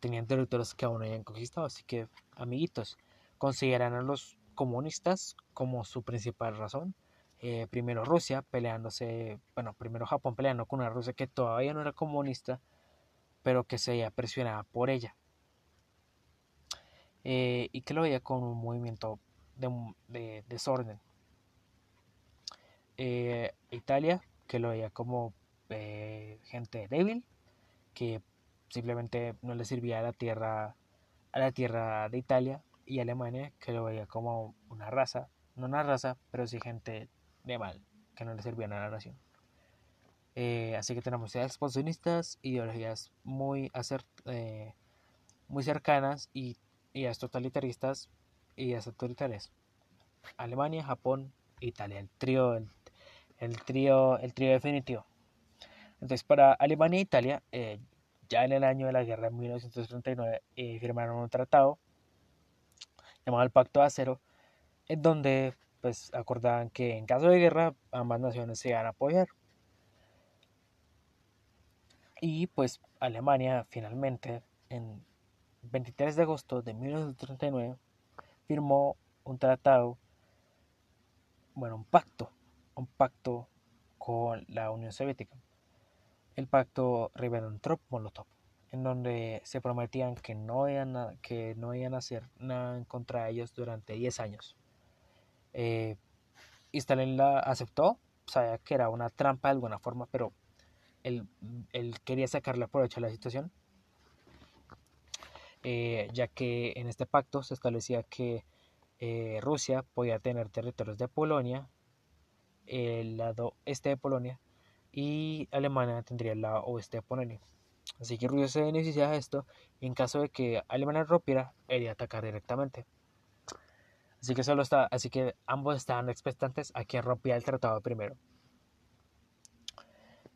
tenían territorios que aún no habían conquistado. Así que, amiguitos, consideran a los comunistas como su principal razón. Eh, primero Rusia peleándose, bueno, primero Japón peleando con una Rusia que todavía no era comunista, pero que se veía presionada por ella. Eh, y que lo veía como un movimiento de, desorden. Eh, Italia, que lo veía como gente débil, que simplemente no le servía a la tierra a la tierra de Italia y Alemania que lo veía como una raza, no una raza, pero sí gente de mal, que no le servían a la nación. Eh, así que tenemos ideas expansionistas, ideologías muy, eh, muy cercanas y ideas totalitaristas ideas autoritarias. Alemania, Japón, Italia, el trío, el, el trío, el trío definitivo. Entonces, para Alemania e Italia, eh, ya en el año de la guerra, en 1939, eh, firmaron un tratado llamado el Pacto de Acero, en donde pues acordaban que en caso de guerra ambas naciones se iban a apoyar. Y pues Alemania finalmente en 23 de agosto de 1939 firmó un tratado, bueno, un pacto, un pacto con la Unión Soviética el pacto Ribbentrop-Molotov, en donde se prometían que no, iban a, que no hacer nada contra ellos durante 10 años. Eh, y Stalin la aceptó, sabía que era una trampa de alguna forma, pero él, quería sacarle provecho a la situación, eh, ya que en este pacto se establecía que eh, Rusia podía tener territorios de Polonia, el lado este de Polonia, y Alemania tendría el lado oeste de Polonia. Así que Rusia se beneficiaba de esto y en caso de que Alemania rompiera, iría a atacar directamente. Así que solo está, así que ambos estaban expectantes a quien rompía el tratado primero.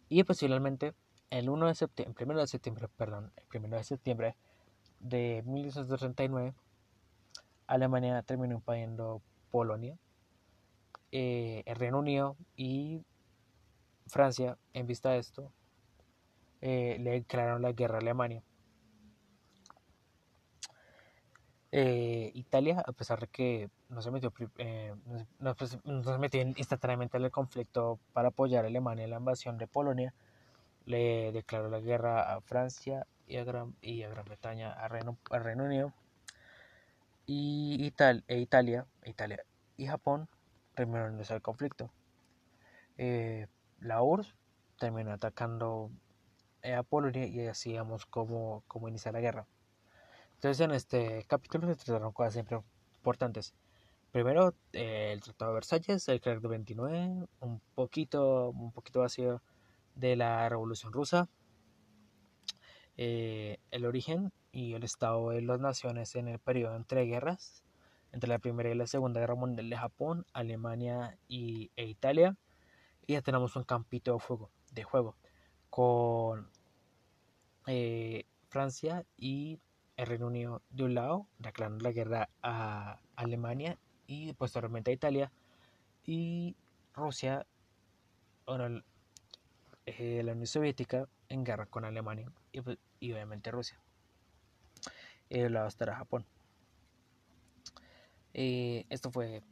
Y posiblemente el 1 de septiembre, el de septiembre, perdón, el 1 de septiembre de 1939, Alemania terminó invadiendo Polonia, eh, el Reino Unido y Francia, en vista de esto, eh, le declararon la guerra a Alemania. Eh, Italia, a pesar de que no se metió, eh, pues, no, se metió instantáneamente en el conflicto para apoyar a Alemania en la invasión de Polonia, le declaró la guerra a Francia y a Gran, y a Gran Bretaña, a Reino, Reino Unido. Y Ital, e Italia, Italia y Japón terminaron el conflicto. Eh, la URSS terminó atacando a Polonia y así vamos como, como inicia la guerra. Entonces en este capítulo se trataron cosas siempre importantes. Primero, el Tratado de Versalles, el crack de 29, un poquito, un poquito vacío de la Revolución Rusa, eh, el origen y el estado de las naciones en el periodo entre guerras, entre la Primera y la Segunda Guerra Mundial de Japón, Alemania y, e Italia, y ya tenemos un campito de juego, de juego con eh, Francia y el Reino Unido de un lado, declarando la guerra a Alemania y posteriormente a Italia, y Rusia, bueno, eh, la Unión Soviética en guerra con Alemania y, pues, obviamente Rusia. Y del lado estará Japón. Eh, esto fue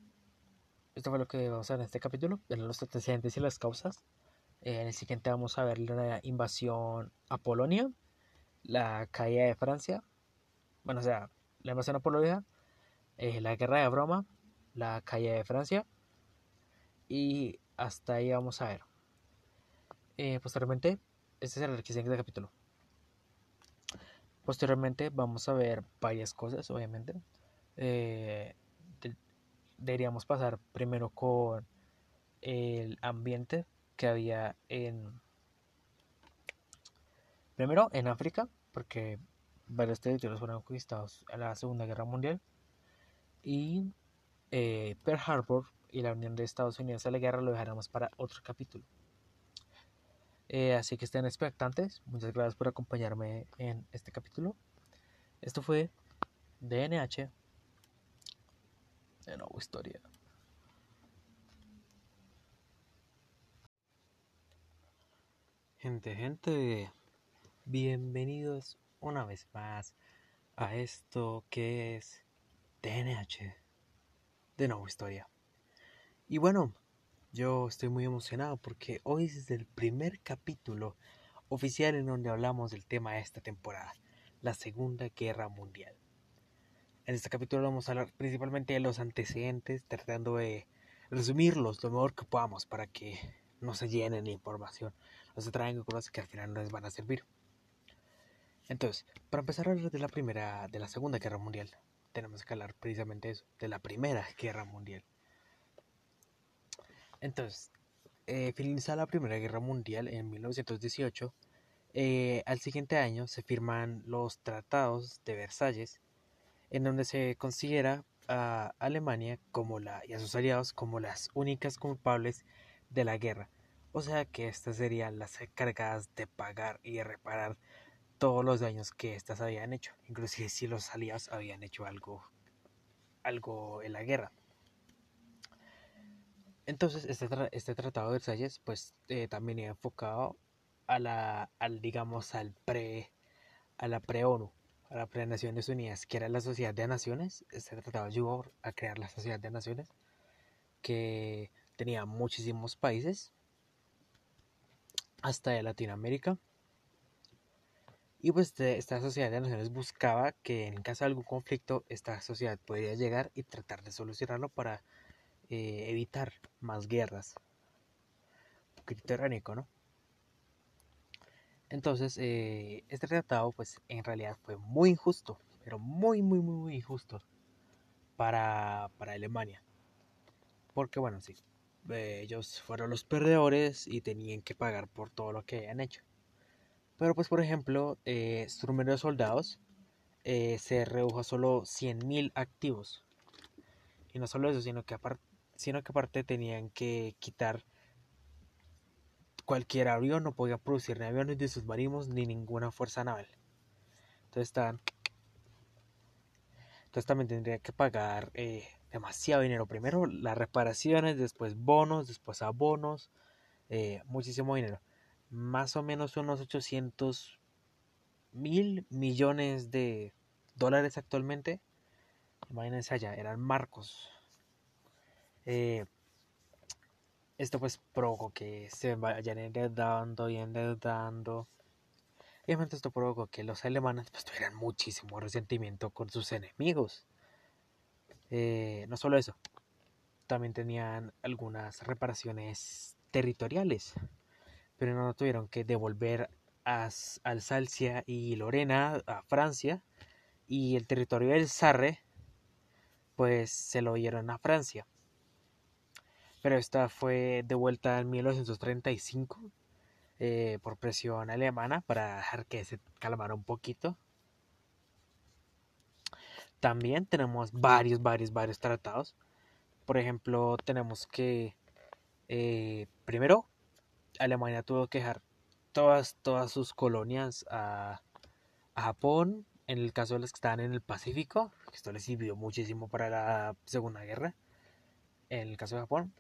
esto fue lo que vamos a ver en este capítulo, los antecedentes y las causas. Eh, en el siguiente vamos a ver la invasión a Polonia, la caída de Francia, bueno, o sea, la invasión a Polonia, eh, la guerra de Broma, la caída de Francia, y hasta ahí vamos a ver. Eh, posteriormente, este es el siguiente capítulo. Posteriormente vamos a ver varias cosas, obviamente. Eh, deberíamos pasar primero con el ambiente que había en primero en África porque varios territorios fueron conquistados en la Segunda Guerra Mundial y eh, Pearl Harbor y la unión de Estados Unidos a la guerra lo dejaremos para otro capítulo eh, así que estén expectantes muchas gracias por acompañarme en este capítulo esto fue DNH de nuevo historia. Gente, gente, bienvenidos una vez más a esto que es TNH de nuevo historia. Y bueno, yo estoy muy emocionado porque hoy es el primer capítulo oficial en donde hablamos del tema de esta temporada, la Segunda Guerra Mundial. En este capítulo vamos a hablar principalmente de los antecedentes, tratando de resumirlos lo mejor que podamos para que no se llenen de información, no se traigan cosas que al final no les van a servir. Entonces, para empezar a hablar de la primera, de la Segunda Guerra Mundial, tenemos que hablar precisamente eso, de la Primera Guerra Mundial. Entonces, eh, finalizada la Primera Guerra Mundial en 1918, eh, al siguiente año se firman los tratados de Versalles en donde se considera a Alemania como y a sus aliados como las únicas culpables de la guerra. O sea que estas serían las encargadas de pagar y de reparar todos los daños que éstas habían hecho, inclusive si los aliados habían hecho algo, algo en la guerra. Entonces este, este tratado de Versalles pues eh, también iba enfocado a la, al digamos al pre, a la pre-ONU, a la Naciones Unidas, que era la Sociedad de Naciones. Se trataba ayudó a crear la Sociedad de Naciones, que tenía muchísimos países, hasta de Latinoamérica. Y pues esta Sociedad de Naciones buscaba que en caso de algún conflicto, esta sociedad podría llegar y tratar de solucionarlo para eh, evitar más guerras. Un ¿no? Entonces, eh, este tratado, pues en realidad fue muy injusto, pero muy, muy, muy, muy injusto para, para Alemania. Porque, bueno, sí, eh, ellos fueron los perdedores y tenían que pagar por todo lo que habían hecho. Pero, pues, por ejemplo, su número de soldados se redujo a solo 100.000 activos. Y no solo eso, sino que, aparte, sino que aparte tenían que quitar cualquier avión no podía producir ni aviones ni submarinos ni ninguna fuerza naval. Entonces Entonces también tendría que pagar eh, demasiado dinero. Primero las reparaciones, después bonos, después abonos. Eh, muchísimo dinero. Más o menos unos 800 mil millones de dólares actualmente. Imagínense allá, eran marcos. Eh, esto pues provocó que se vayan endeudando y endeudando. Y obviamente esto provocó que los alemanes pues tuvieran muchísimo resentimiento con sus enemigos. Eh, no solo eso, también tenían algunas reparaciones territoriales, pero no tuvieron que devolver a Alsacia y Lorena a Francia y el territorio del Sarre pues se lo dieron a Francia pero esta fue devuelta en 1935 eh, por presión alemana para dejar que se calmara un poquito. También tenemos varios, varios, varios tratados. Por ejemplo, tenemos que, eh, primero, Alemania tuvo que dejar todas, todas sus colonias a, a Japón, en el caso de las que estaban en el Pacífico, esto les sirvió muchísimo para la Segunda Guerra, en el caso de Japón,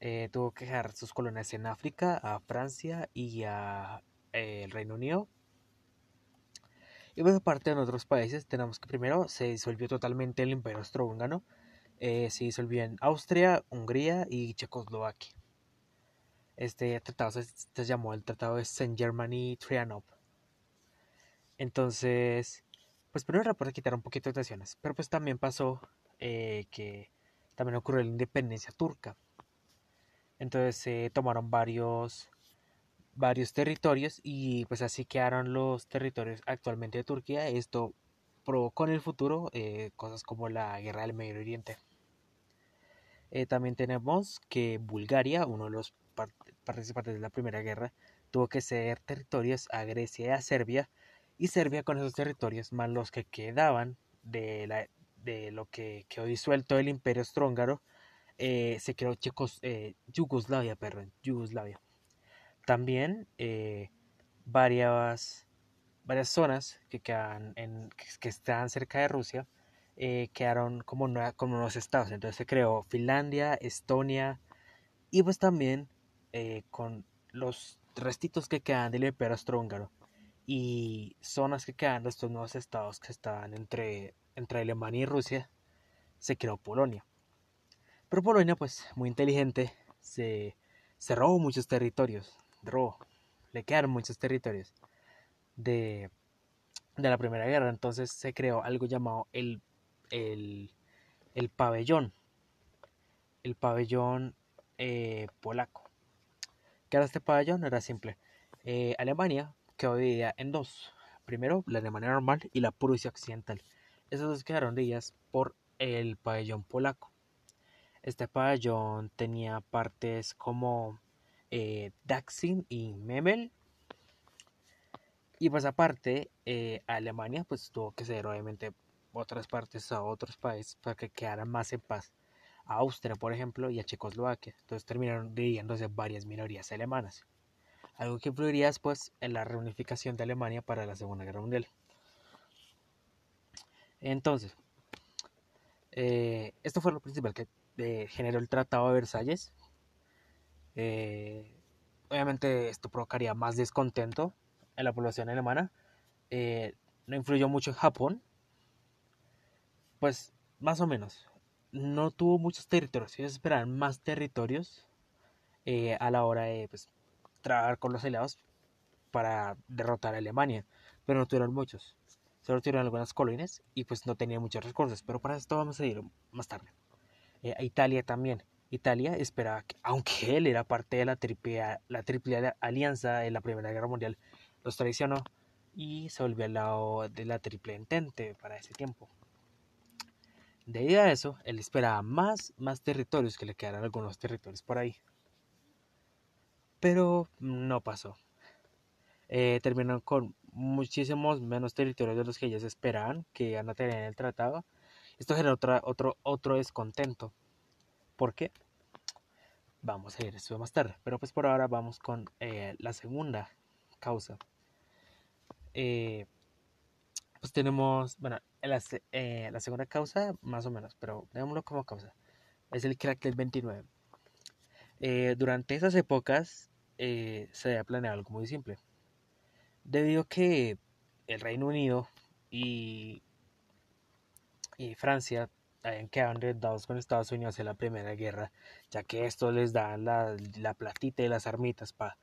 eh, tuvo que dejar sus colonias en África, a Francia y a eh, el Reino Unido. Y pues aparte en otros países tenemos que primero se disolvió totalmente el Imperio Austrohúngaro, eh, se disolvió en Austria, Hungría y Checoslovaquia. Este tratado se, llamó el Tratado de Saint Germany Trianop. Entonces, pues primero para quitar un poquito de tensiones, pero pues también pasó que también ocurrió la independencia turca. Entonces se tomaron varios, varios territorios y pues así quedaron los territorios actualmente de Turquía. Esto provocó en el futuro eh, cosas como la guerra del Medio Oriente. Eh, también tenemos que Bulgaria, uno de los participantes de la Primera Guerra, tuvo que ceder territorios a Grecia y a Serbia, y Serbia con esos territorios, más los que quedaban de, la, de lo que quedó disuelto el Imperio Austrohúngaro, eh, se creó Checos, eh, Yugoslavia, perdón, Yugoslavia. También eh, varias, varias zonas que, quedan en, que, están cerca de Rusia quedaron como, como unos estados. Entonces se creó Finlandia, Estonia y pues también con los restitos que quedan del Imperio Austrohúngaro y zonas que quedan de estos nuevos estados que estaban entre, entre Alemania y Rusia, se creó Polonia. Pero Polonia, pues muy inteligente, se, se robó muchos territorios, robó, le quedaron muchos territorios de, de la Primera Guerra. Entonces se creó algo llamado el, el, el pabellón, el pabellón eh, polaco. ¿Qué era este pabellón? Era simple. Eh, Alemania quedó dividida en dos. Primero, la Alemania normal y la Prusia occidental. Esas dos quedaron divididas por el pabellón polaco. Este pabellón tenía partes como eh, Daxin y Memel. Y pues aparte, eh, Alemania pues tuvo que ceder obviamente otras partes a otros países para que quedaran más en paz. A Austria, por ejemplo, y a Checoslovaquia. Entonces terminaron dividiéndose varias minorías alemanas. Algo que influiría después en la reunificación de Alemania para la Segunda Guerra Mundial. Entonces, eh, esto fue lo principal que generó el Tratado de Versalles. Eh, obviamente esto provocaría más descontento en la población alemana. Eh, no influyó mucho en Japón. Pues más o menos. No tuvo muchos territorios. Ellos esperaban más territorios eh, a la hora de pues, trabajar con los aliados para derrotar a Alemania. Pero no tuvieron muchos. Solo tuvieron algunas colonias y pues no tenían muchos recursos. Pero para esto vamos a ir más tarde. Eh, Italia también. Italia esperaba que, aunque él era parte de la triple, la triple alianza en la Primera Guerra Mundial, los traicionó y se volvió al lado de la triple entente para ese tiempo. Debido a eso, él esperaba más, más territorios, que le quedaran algunos territorios por ahí. Pero no pasó. Eh, terminó con muchísimos menos territorios de los que ellos esperaban que iban a tener en el tratado esto genera otra, otro, otro descontento. ¿Por qué? Vamos a ir eso más tarde. Pero pues por ahora vamos con eh, la segunda causa. Eh, pues tenemos, bueno, la, eh, la, segunda causa más o menos, pero veámoslo como causa. Es el crack del 29. durante esas épocas se había planeado algo muy simple. Debido a que el Reino Unido y y Francia habían quedado endeudados con Estados Unidos en la Primera Guerra, ya que esto les da la, la platita y las armitas para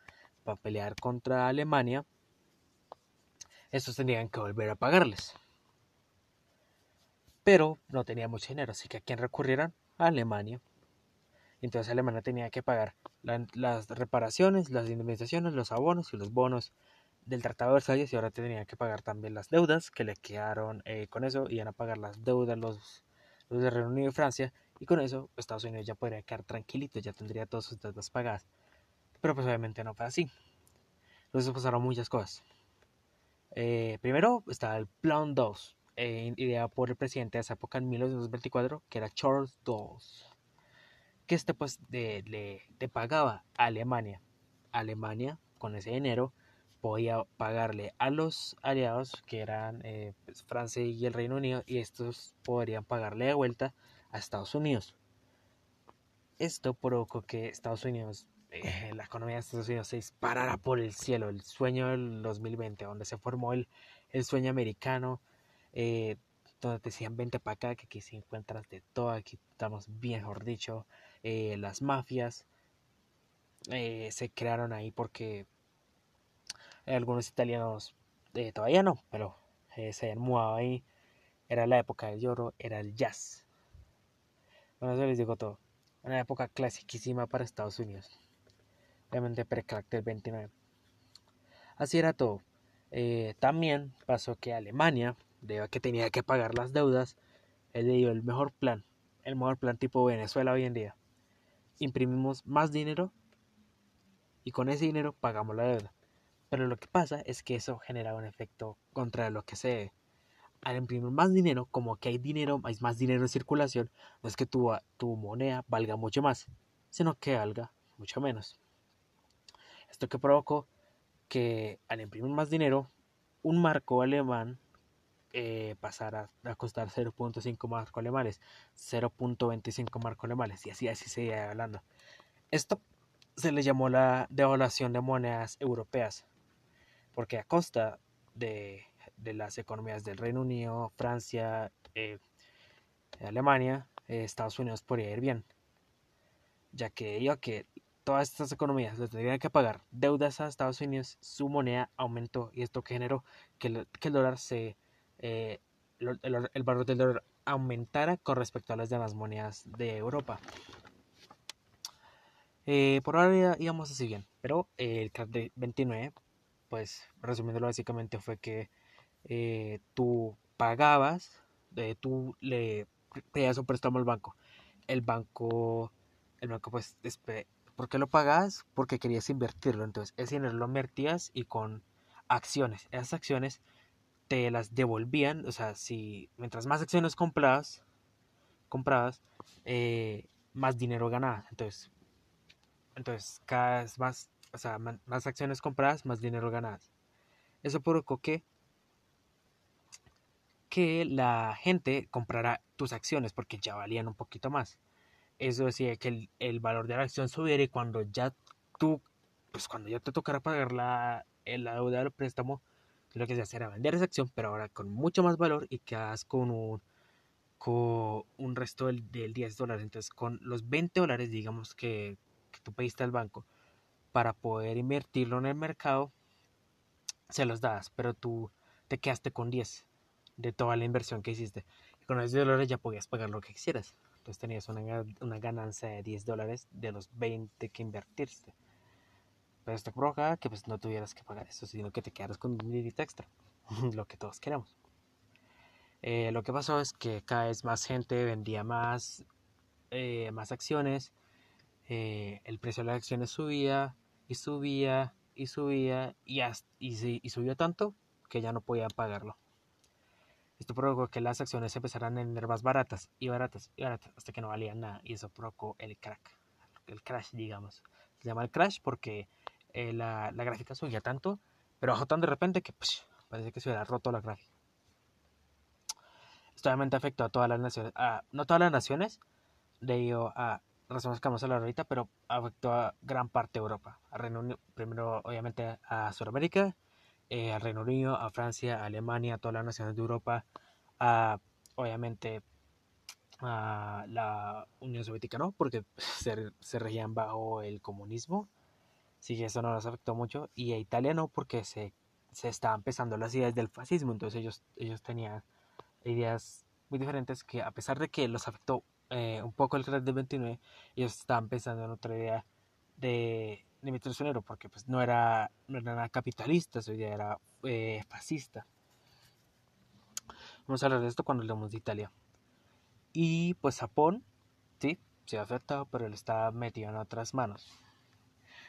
pelear contra Alemania, estos tendrían que volver a pagarles. Pero no tenía mucho dinero, así que a quién recurrieron? Alemania. Entonces Alemania tenía que pagar las reparaciones, las indemnizaciones, los abonos y los bonos del Tratado de Versalles y ahora tendrían que pagar también las deudas que le quedaron eh, con eso, iban a pagar las deudas los, los de Reino Unido y Francia y con eso Estados Unidos ya podría quedar tranquilito, ya tendría todas sus deudas pagadas. Pero pues obviamente no fue así. Entonces pasaron muchas cosas. Eh, primero estaba el Plan 2, eh, ideado por el presidente de esa época en 1924, que era Charles Dawes, que este pues le, le pagaba a Alemania. Alemania con ese dinero podía pagarle a los aliados, que eran eh, pues, Francia y el Reino Unido, y estos podrían pagarle de vuelta a Estados Unidos. Esto provocó que Estados Unidos, eh, la economía de Estados Unidos se disparara por el cielo, el sueño del 2020, donde se formó el, el sueño americano, eh, donde decían vente para acá, que aquí se encuentras de todo, aquí estamos bien, mejor dicho, las mafias se crearon ahí porque algunos italianos eh, todavía no, pero eh, se habían mudado ahí. Era la época del lloro, era el jazz. Bueno, eso les digo todo. Una época clasiquísima para Estados Unidos. Obviamente pre-crack del 29. Así era todo. Eh, también pasó que Alemania, debido a que tenía que pagar las deudas, le dio el mejor plan. El mejor plan tipo Venezuela hoy en día. Imprimimos más dinero y con ese dinero pagamos la deuda. Pero lo que pasa es que eso genera un efecto contra lo que se al imprimir más dinero, como que hay dinero, hay más dinero en circulación, no es que tu, tu moneda valga mucho más, sino que valga mucho menos. Esto que provocó que al imprimir más dinero, un marco alemán eh, pasara a costar 0.5 marcos alemanes, 0.25 marcos alemanes, y así, así se iba hablando. Esto se le llamó la devaluación de monedas europeas porque a costa de, las economías del Reino Unido, Francia, eh, Alemania, eh, Estados Unidos podría ir bien, ya que digo que todas estas economías le tendrían que pagar deudas a Estados Unidos, su moneda aumentó y esto generó que el, dólar se eh, el, valor del dólar aumentara con respecto a las demás monedas de Europa. por ahora íbamos así bien, pero el de 29 pues resumiéndolo básicamente fue que eh, tú pagabas, eh, tú le pedías un préstamo al banco. El banco, el banco pues, ¿por qué lo pagabas? Porque querías invertirlo. Entonces, ese dinero lo invertías y con acciones. Esas acciones te las devolvían, o sea, si mientras más acciones comprabas, comprabas, eh, más dinero ganabas. Entonces, entonces cada vez más o sea, más acciones compradas, más dinero ganadas. Eso provocó que, que la gente comprara tus acciones porque ya valían un poquito más. Eso decía que el, valor de la acción subiera y cuando ya tú, pues cuando ya te tocara pagar la, la deuda del préstamo, lo que se hacía era vender esa acción, pero ahora con mucho más valor y quedas con un, con un resto del, 10 dólares. Entonces, con los 20 dólares, digamos, que, que tú pediste al banco, para poder invertirlo en el mercado, se los das, pero tú te quedaste con 10 de toda la inversión que hiciste. Y con esos dólares ya podías pagar lo que quisieras. Entonces tenías una, ganancia de 10 dólares de los 20 que invertiste. Pero esto provoca que pues no tuvieras que pagar eso, sino que te quedaras con un dinerito extra. lo que todos queremos. Eh, lo que pasó es que cada vez más gente vendía más, eh, más acciones. Eh, el precio de las acciones subía y subía y subía y, y, subió tanto que ya no podían pagarlo. Esto provocó que las acciones empezaran a vender más baratas y baratas y baratas hasta que no valían nada y eso provocó el crack, el crash digamos. Se llama el crash porque eh, la, gráfica subía tanto, pero bajó tan de repente que pues, parece que se hubiera roto la gráfica. Esto obviamente afectó a todas las naciones, a, no todas las naciones, debido a que a hablar ahorita, pero afectó a gran parte de Europa. A Reino Unido, primero, obviamente, a Sudamérica, eh, al Reino Unido, a Francia, a Alemania, a todas las naciones de Europa, a, obviamente, a la Unión Soviética, ¿no? Porque se, se regían bajo el comunismo. Sí, eso no los afectó mucho. Y a Italia no, porque se, se estaban empezando las ideas del fascismo. Entonces ellos, ellos tenían ideas muy diferentes que a pesar de que los afectó eh, un poco el crash del 29, ellos estaban pensando en otra idea de, de mi porque pues no era, no era nada capitalista, su idea era eh, fascista. Vamos a hablar de esto cuando hablemos de Italia. Y pues Japón, sí, se ha afectado, pero él está metido en otras manos.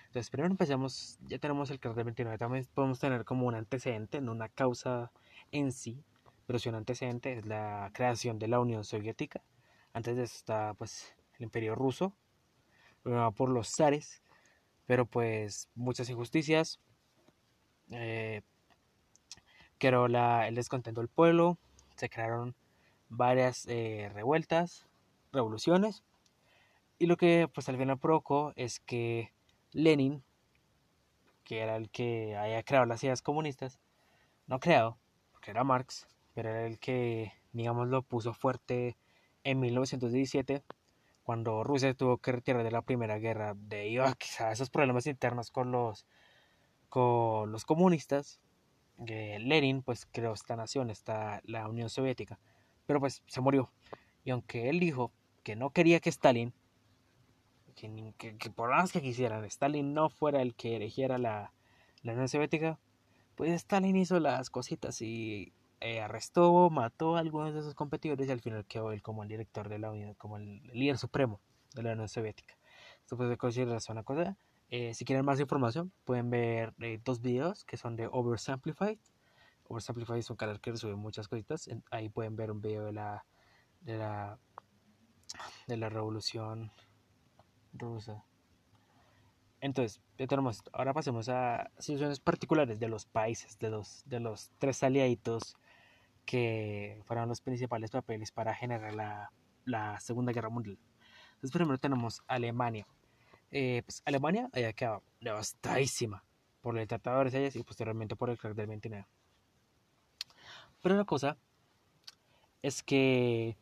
Entonces, primero empecemos, ya tenemos el crash del 29, también podemos tener como un antecedente, no una causa en sí, pero si un antecedente es la creación de la Unión Soviética antes de eso está pues el imperio ruso, por los zares, pero pues muchas injusticias, eh, creó la, el descontento del pueblo, se crearon varias eh, revueltas, revoluciones, y lo que pues al final provocó es que Lenin, que era el que había creado las ideas comunistas, no creado, porque era Marx, pero era el que, digamos, lo puso fuerte en 1917, cuando Rusia tuvo que retirar de la Primera Guerra a esos problemas internos con los, con los comunistas. Lenin pues creó esta nación, esta, la Unión Soviética, pero pues se murió. Y aunque él dijo que no quería que Stalin, que, por más que quisieran, Stalin no fuera el que eligiera la, la Unión Soviética, pues Stalin hizo las cositas y eh, arrestó, mató a algunos de sus competidores y al final quedó él como el director de la Unión, como el líder supremo de la Unión Soviética. Esto puede considerarse una cosa. Eh, si quieren más información, pueden ver eh, dos videos que son de Oversimplified. Oversimplified es un canal que sube muchas cositas. Ahí pueden ver un video de la de la de la revolución rusa. Entonces, ya tenemos Ahora pasemos a situaciones particulares de los países, de los, de los tres aliaditos que fueron los principales papeles para generar la, Segunda Guerra Mundial. Entonces primero tenemos Alemania. Eh, pues Alemania había quedado devastadísima por el Tratado de Versalles y posteriormente por el crack del 29. Pero la cosa es que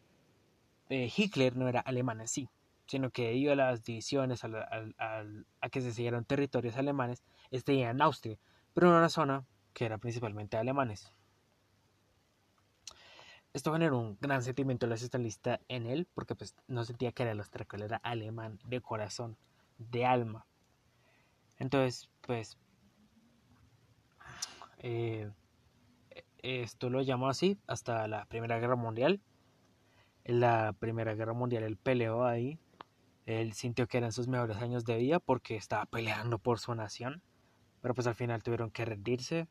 eh, Hitler no era alemán en sí, sino que debido a las divisiones, a, que se siguieron territorios alemanes, este en Austria, pero en una zona que era principalmente alemanes. Esto generó un gran sentimiento nacionalista en él, porque pues no sentía que era el era alemán de corazón, de alma. Entonces, pues, eh, esto lo llamó así hasta la Primera Guerra Mundial. En la Primera Guerra Mundial él peleó ahí. Él sintió que eran sus mejores años de vida porque estaba peleando por su nación. Pero pues al final tuvieron que rendirse.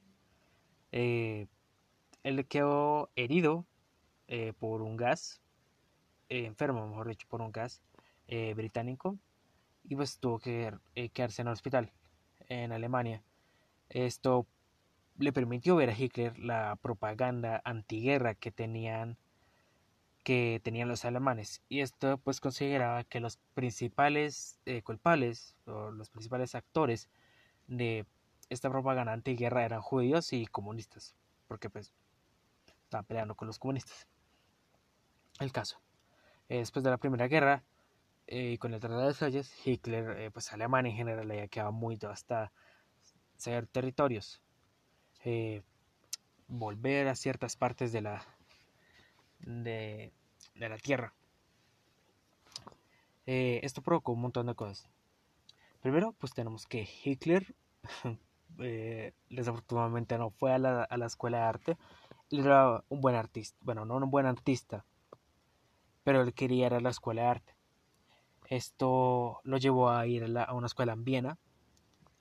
Eh, él quedó herido eh, por un gas, eh, enfermo, mejor dicho, por un gas eh, británico, y pues tuvo que quedarse en el hospital en Alemania. Esto le permitió ver a Hitler la propaganda antiguerra que tenían que tenían los alemanes y esto pues consideraba que los principales culpables o los principales actores de esta propaganda antiguerra eran judíos y comunistas porque pues estaban peleando con los comunistas el caso. Eh, después de la Primera Guerra, y eh, con el Tratado de Versalles, Hitler, eh, pues Alemania en general, ya quedaba muy devastada. Ser territorios, volver a ciertas partes de la, de, la tierra. esto provocó un montón de cosas. Primero, pues tenemos que Hitler desafortunadamente no fue a la, a la escuela de arte. Era un buen artista. Bueno, no un buen artista, pero él quería ir a la escuela de arte. Esto lo llevó a ir a, una escuela en Viena.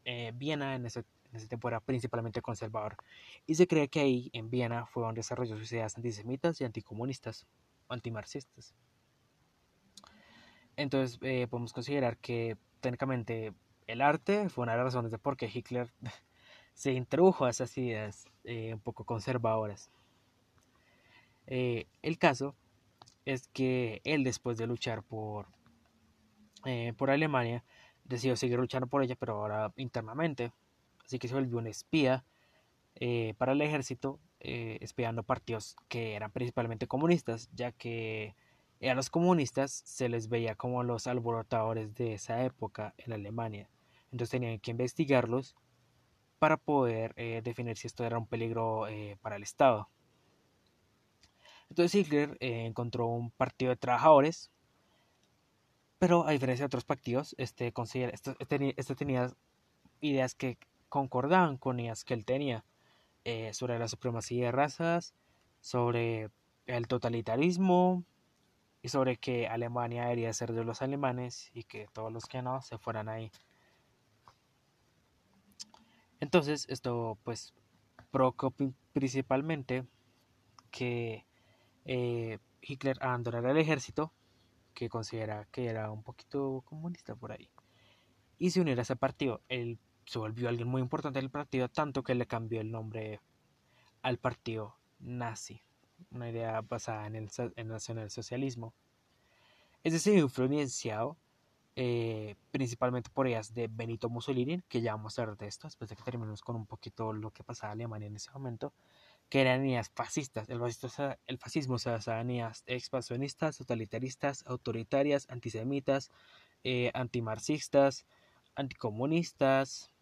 Eh, Viena en ese, en ese tiempo era principalmente conservador y se cree que ahí en Viena fue donde desarrolló sus ideas antisemitas y anticomunistas, antimarxistas. Entonces eh, podemos considerar que técnicamente el arte fue una de las razones de por qué Hitler se introdujo a esas ideas eh, un poco conservadoras. el caso es que él después de luchar por, eh, por Alemania, decidió seguir luchando por ella, pero ahora internamente. Así que se volvió un espía eh, para el ejército, eh, espiando partidos que eran principalmente comunistas, ya que a los comunistas se les veía como los alborotadores de esa época en Alemania. Entonces tenían que investigarlos para poder definir si esto era un peligro para el Estado. Entonces Hitler eh, encontró un partido de trabajadores, pero a diferencia de otros partidos, este, este, este, este tenía ideas que concordaban con ideas que él tenía eh, sobre la supremacía de razas, sobre el totalitarismo y sobre que Alemania debería ser de los alemanes y que todos los que no se fueran ahí. Entonces esto pues provocó principalmente que eh, Hitler abandonara el ejército, que considera que era un poquito comunista por ahí, y se uniera a ese partido. Él se volvió alguien muy importante del partido, tanto que le cambió el nombre al partido nazi, una idea basada en el, el nacionalsocialismo. Es decir, influenciado eh, principalmente por ellas de Benito Mussolini, que ya vamos a ver de esto, después de que terminemos con un poquito lo que pasaba en Alemania en ese momento, que eran ideas fascistas. El, el fascismo se basaba en ideas expansionistas, totalitaristas, autoritarias, antisemitas, eh, antimarxistas, anticomunistas.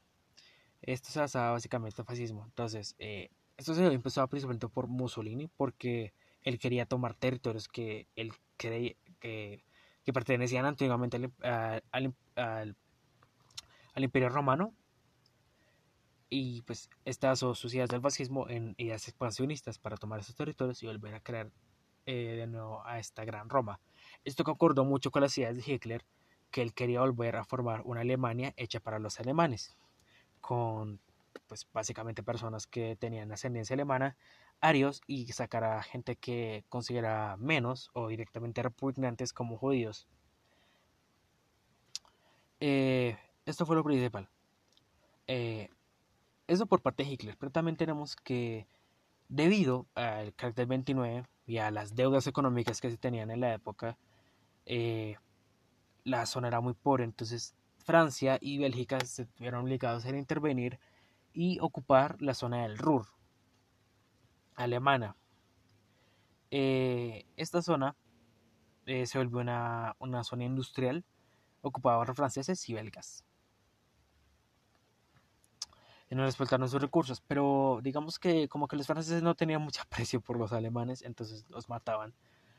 Esto se basaba básicamente en fascismo. Entonces, eh, esto se empezó principalmente por Mussolini, porque él quería tomar territorios que él creía que pertenecían antiguamente al, Imperio Romano. Y pues estas ideas del fascismo en ideas expansionistas para tomar esos territorios y volver a crear eh, de nuevo a esta gran Roma. Esto concordó mucho con las ideas de Hitler, que él quería volver a formar una Alemania hecha para los alemanes, con pues básicamente personas que tenían ascendencia alemana arios y sacar a gente que considera menos o directamente repugnantes como judíos. Eh, esto fue lo principal. Eh, eso por parte de Hitler, pero también tenemos que debido al carácter 29 y a las deudas económicas que se tenían en la época, eh, la zona era muy pobre, entonces Francia y Bélgica se vieron obligados a intervenir y ocupar la zona del Ruhr, alemana. Eh, esta zona eh, se volvió una, zona industrial ocupada por franceses y belgas. Y no les faltaron sus recursos, pero digamos que como que los franceses no tenían mucho aprecio por los alemanes, entonces los mataban.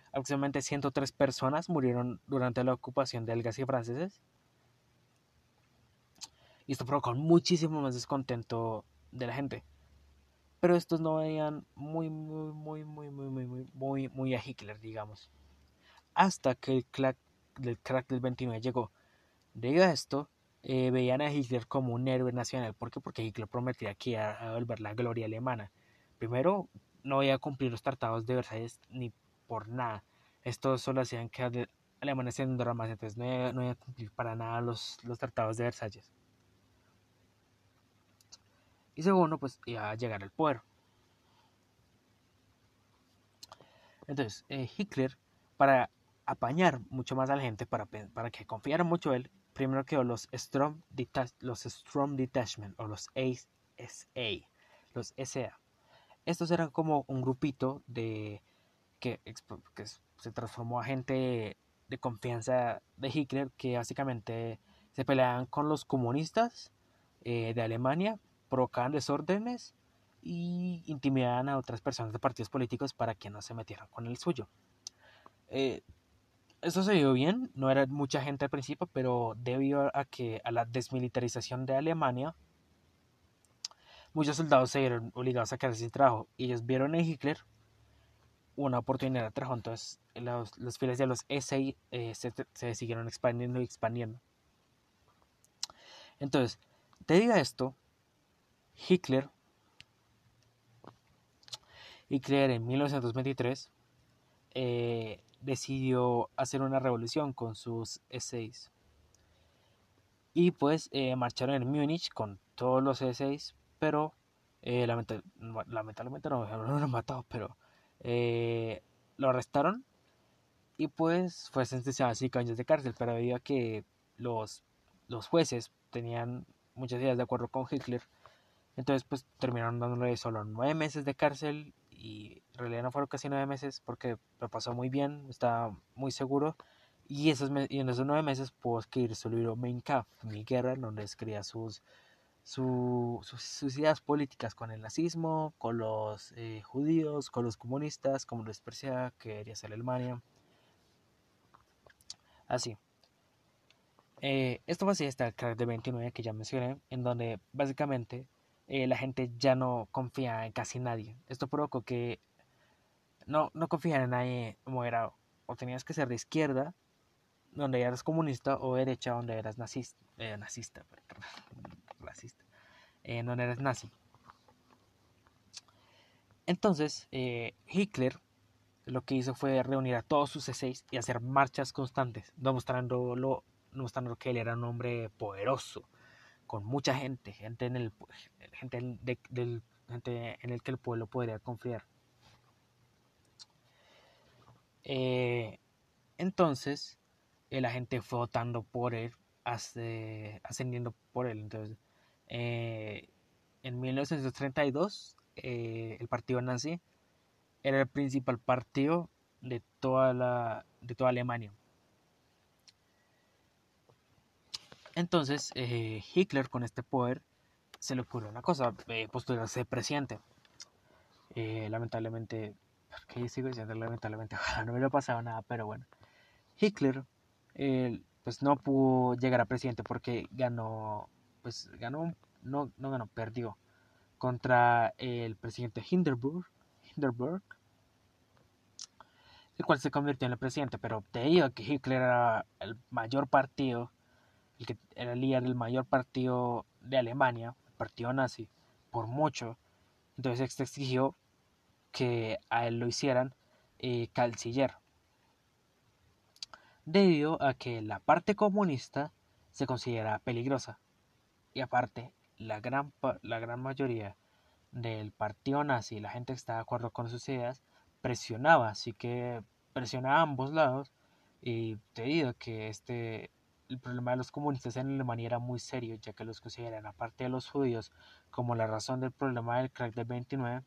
Aproximadamente 103 personas murieron durante la ocupación de belgas y franceses. Y esto provocó muchísimo más descontento de la gente. Pero estos no veían muy, muy, muy, muy, muy, muy, muy, muy, a Hitler, digamos. Hasta que el crack, crack del 29 llegó. Debido a esto, eh, veían a Hitler como un héroe nacional. ¿Por qué? Porque Hitler prometía que iba a volver la gloria alemana. Primero, no iba a cumplir los tratados de Versalles ni por nada. Esto solo hacían que Alemania se más, entonces no iba, no iba, a cumplir para nada los, los tratados de Versalles. Y segundo, pues iba a llegar al poder. Entonces, eh, Hitler, para apañar mucho más a la gente, para, para que confiara mucho él, primero creó los Strom, los Strom Detachment o los ASA, los SA. Estos eran como un grupito de que, que se transformó a gente de confianza de Hitler que básicamente se peleaban con los comunistas eh, de Alemania provocaban desórdenes y intimidaban a otras personas de partidos políticos para que no se metieran con el suyo. Eh, eso se vio bien, no era mucha gente al principio, pero debido a que a la desmilitarización de Alemania, muchos soldados se vieron obligados a quedarse sin trabajo y ellos vieron en Hitler una oportunidad de trabajo. Entonces, los, los filas de los SI eh, se, se, siguieron expandiendo y expandiendo. Entonces, te diga esto, Hitler, Hitler en 1923 eh, decidió hacer una revolución con sus S6 y pues eh, marcharon en Múnich con todos los S6 pero eh, lamentablemente no, no, lo han matado pero lo arrestaron. Y pues fue sentenciado a 5 años de cárcel pero debido a que los, los jueces tenían muchas ideas de acuerdo con Hitler entonces, pues terminaron dándole solo nueve meses de cárcel y realidad no fueron casi nueve meses porque lo pasó muy bien, estaba muy seguro. Y, esos, y en esos nueve meses pudo escribir su libro Main Kampf, Mi Guerra, donde escribía sus, sus, ideas políticas con el nazismo, con los eh, judíos, con los comunistas, como lo despreciaba, que quería ser Alemania. Así. Eh, esto fue así hasta el crack de 29 que ya mencioné, en donde básicamente eh, la gente ya no confía en casi nadie. Esto provocó que no, no confían en nadie moderado. O tenías que ser de izquierda, donde eras comunista, o derecha, donde eras nazista, eh, nazista, racista, eh, donde eras nazi. Entonces, eh, Hitler lo que hizo fue reunir a todos sus C6 y hacer marchas constantes, demostrando, lo, demostrando que él era un hombre poderoso, con mucha gente, gente en el, gente, del, gente en el que el pueblo podría confiar. Eh, entonces, la gente fue votando por él, ascendiendo por él. Entonces, eh, en 1932, eh, el partido nazi era el principal partido de toda, la, de toda Alemania. Entonces, eh, Hitler con este poder se le ocurrió una cosa, eh, postularse presidente. Eh, lamentablemente, ¿qué sigo diciendo? Lamentablemente, no me lo pasado nada, pero bueno. Hitler, pues no pudo llegar a presidente porque ganó, pues ganó, no, no ganó, perdió contra el presidente Hindenburg, Hindenburg el cual se convirtió en el presidente, pero digo que Hitler era el mayor partido, el que era el líder del mayor partido de Alemania, el partido nazi, por mucho. Entonces este exigió que a él lo hicieran eh, canciller. Debido a que la parte comunista se considera peligrosa. Y aparte, la gran, la gran mayoría del partido nazi, la gente que está de acuerdo con sus ideas, presionaba, así que presiona a ambos lados y te digo que este el problema de los comunistas en Alemania era muy serio, ya que los consideran, aparte de los judíos, como la razón del problema del crack del 29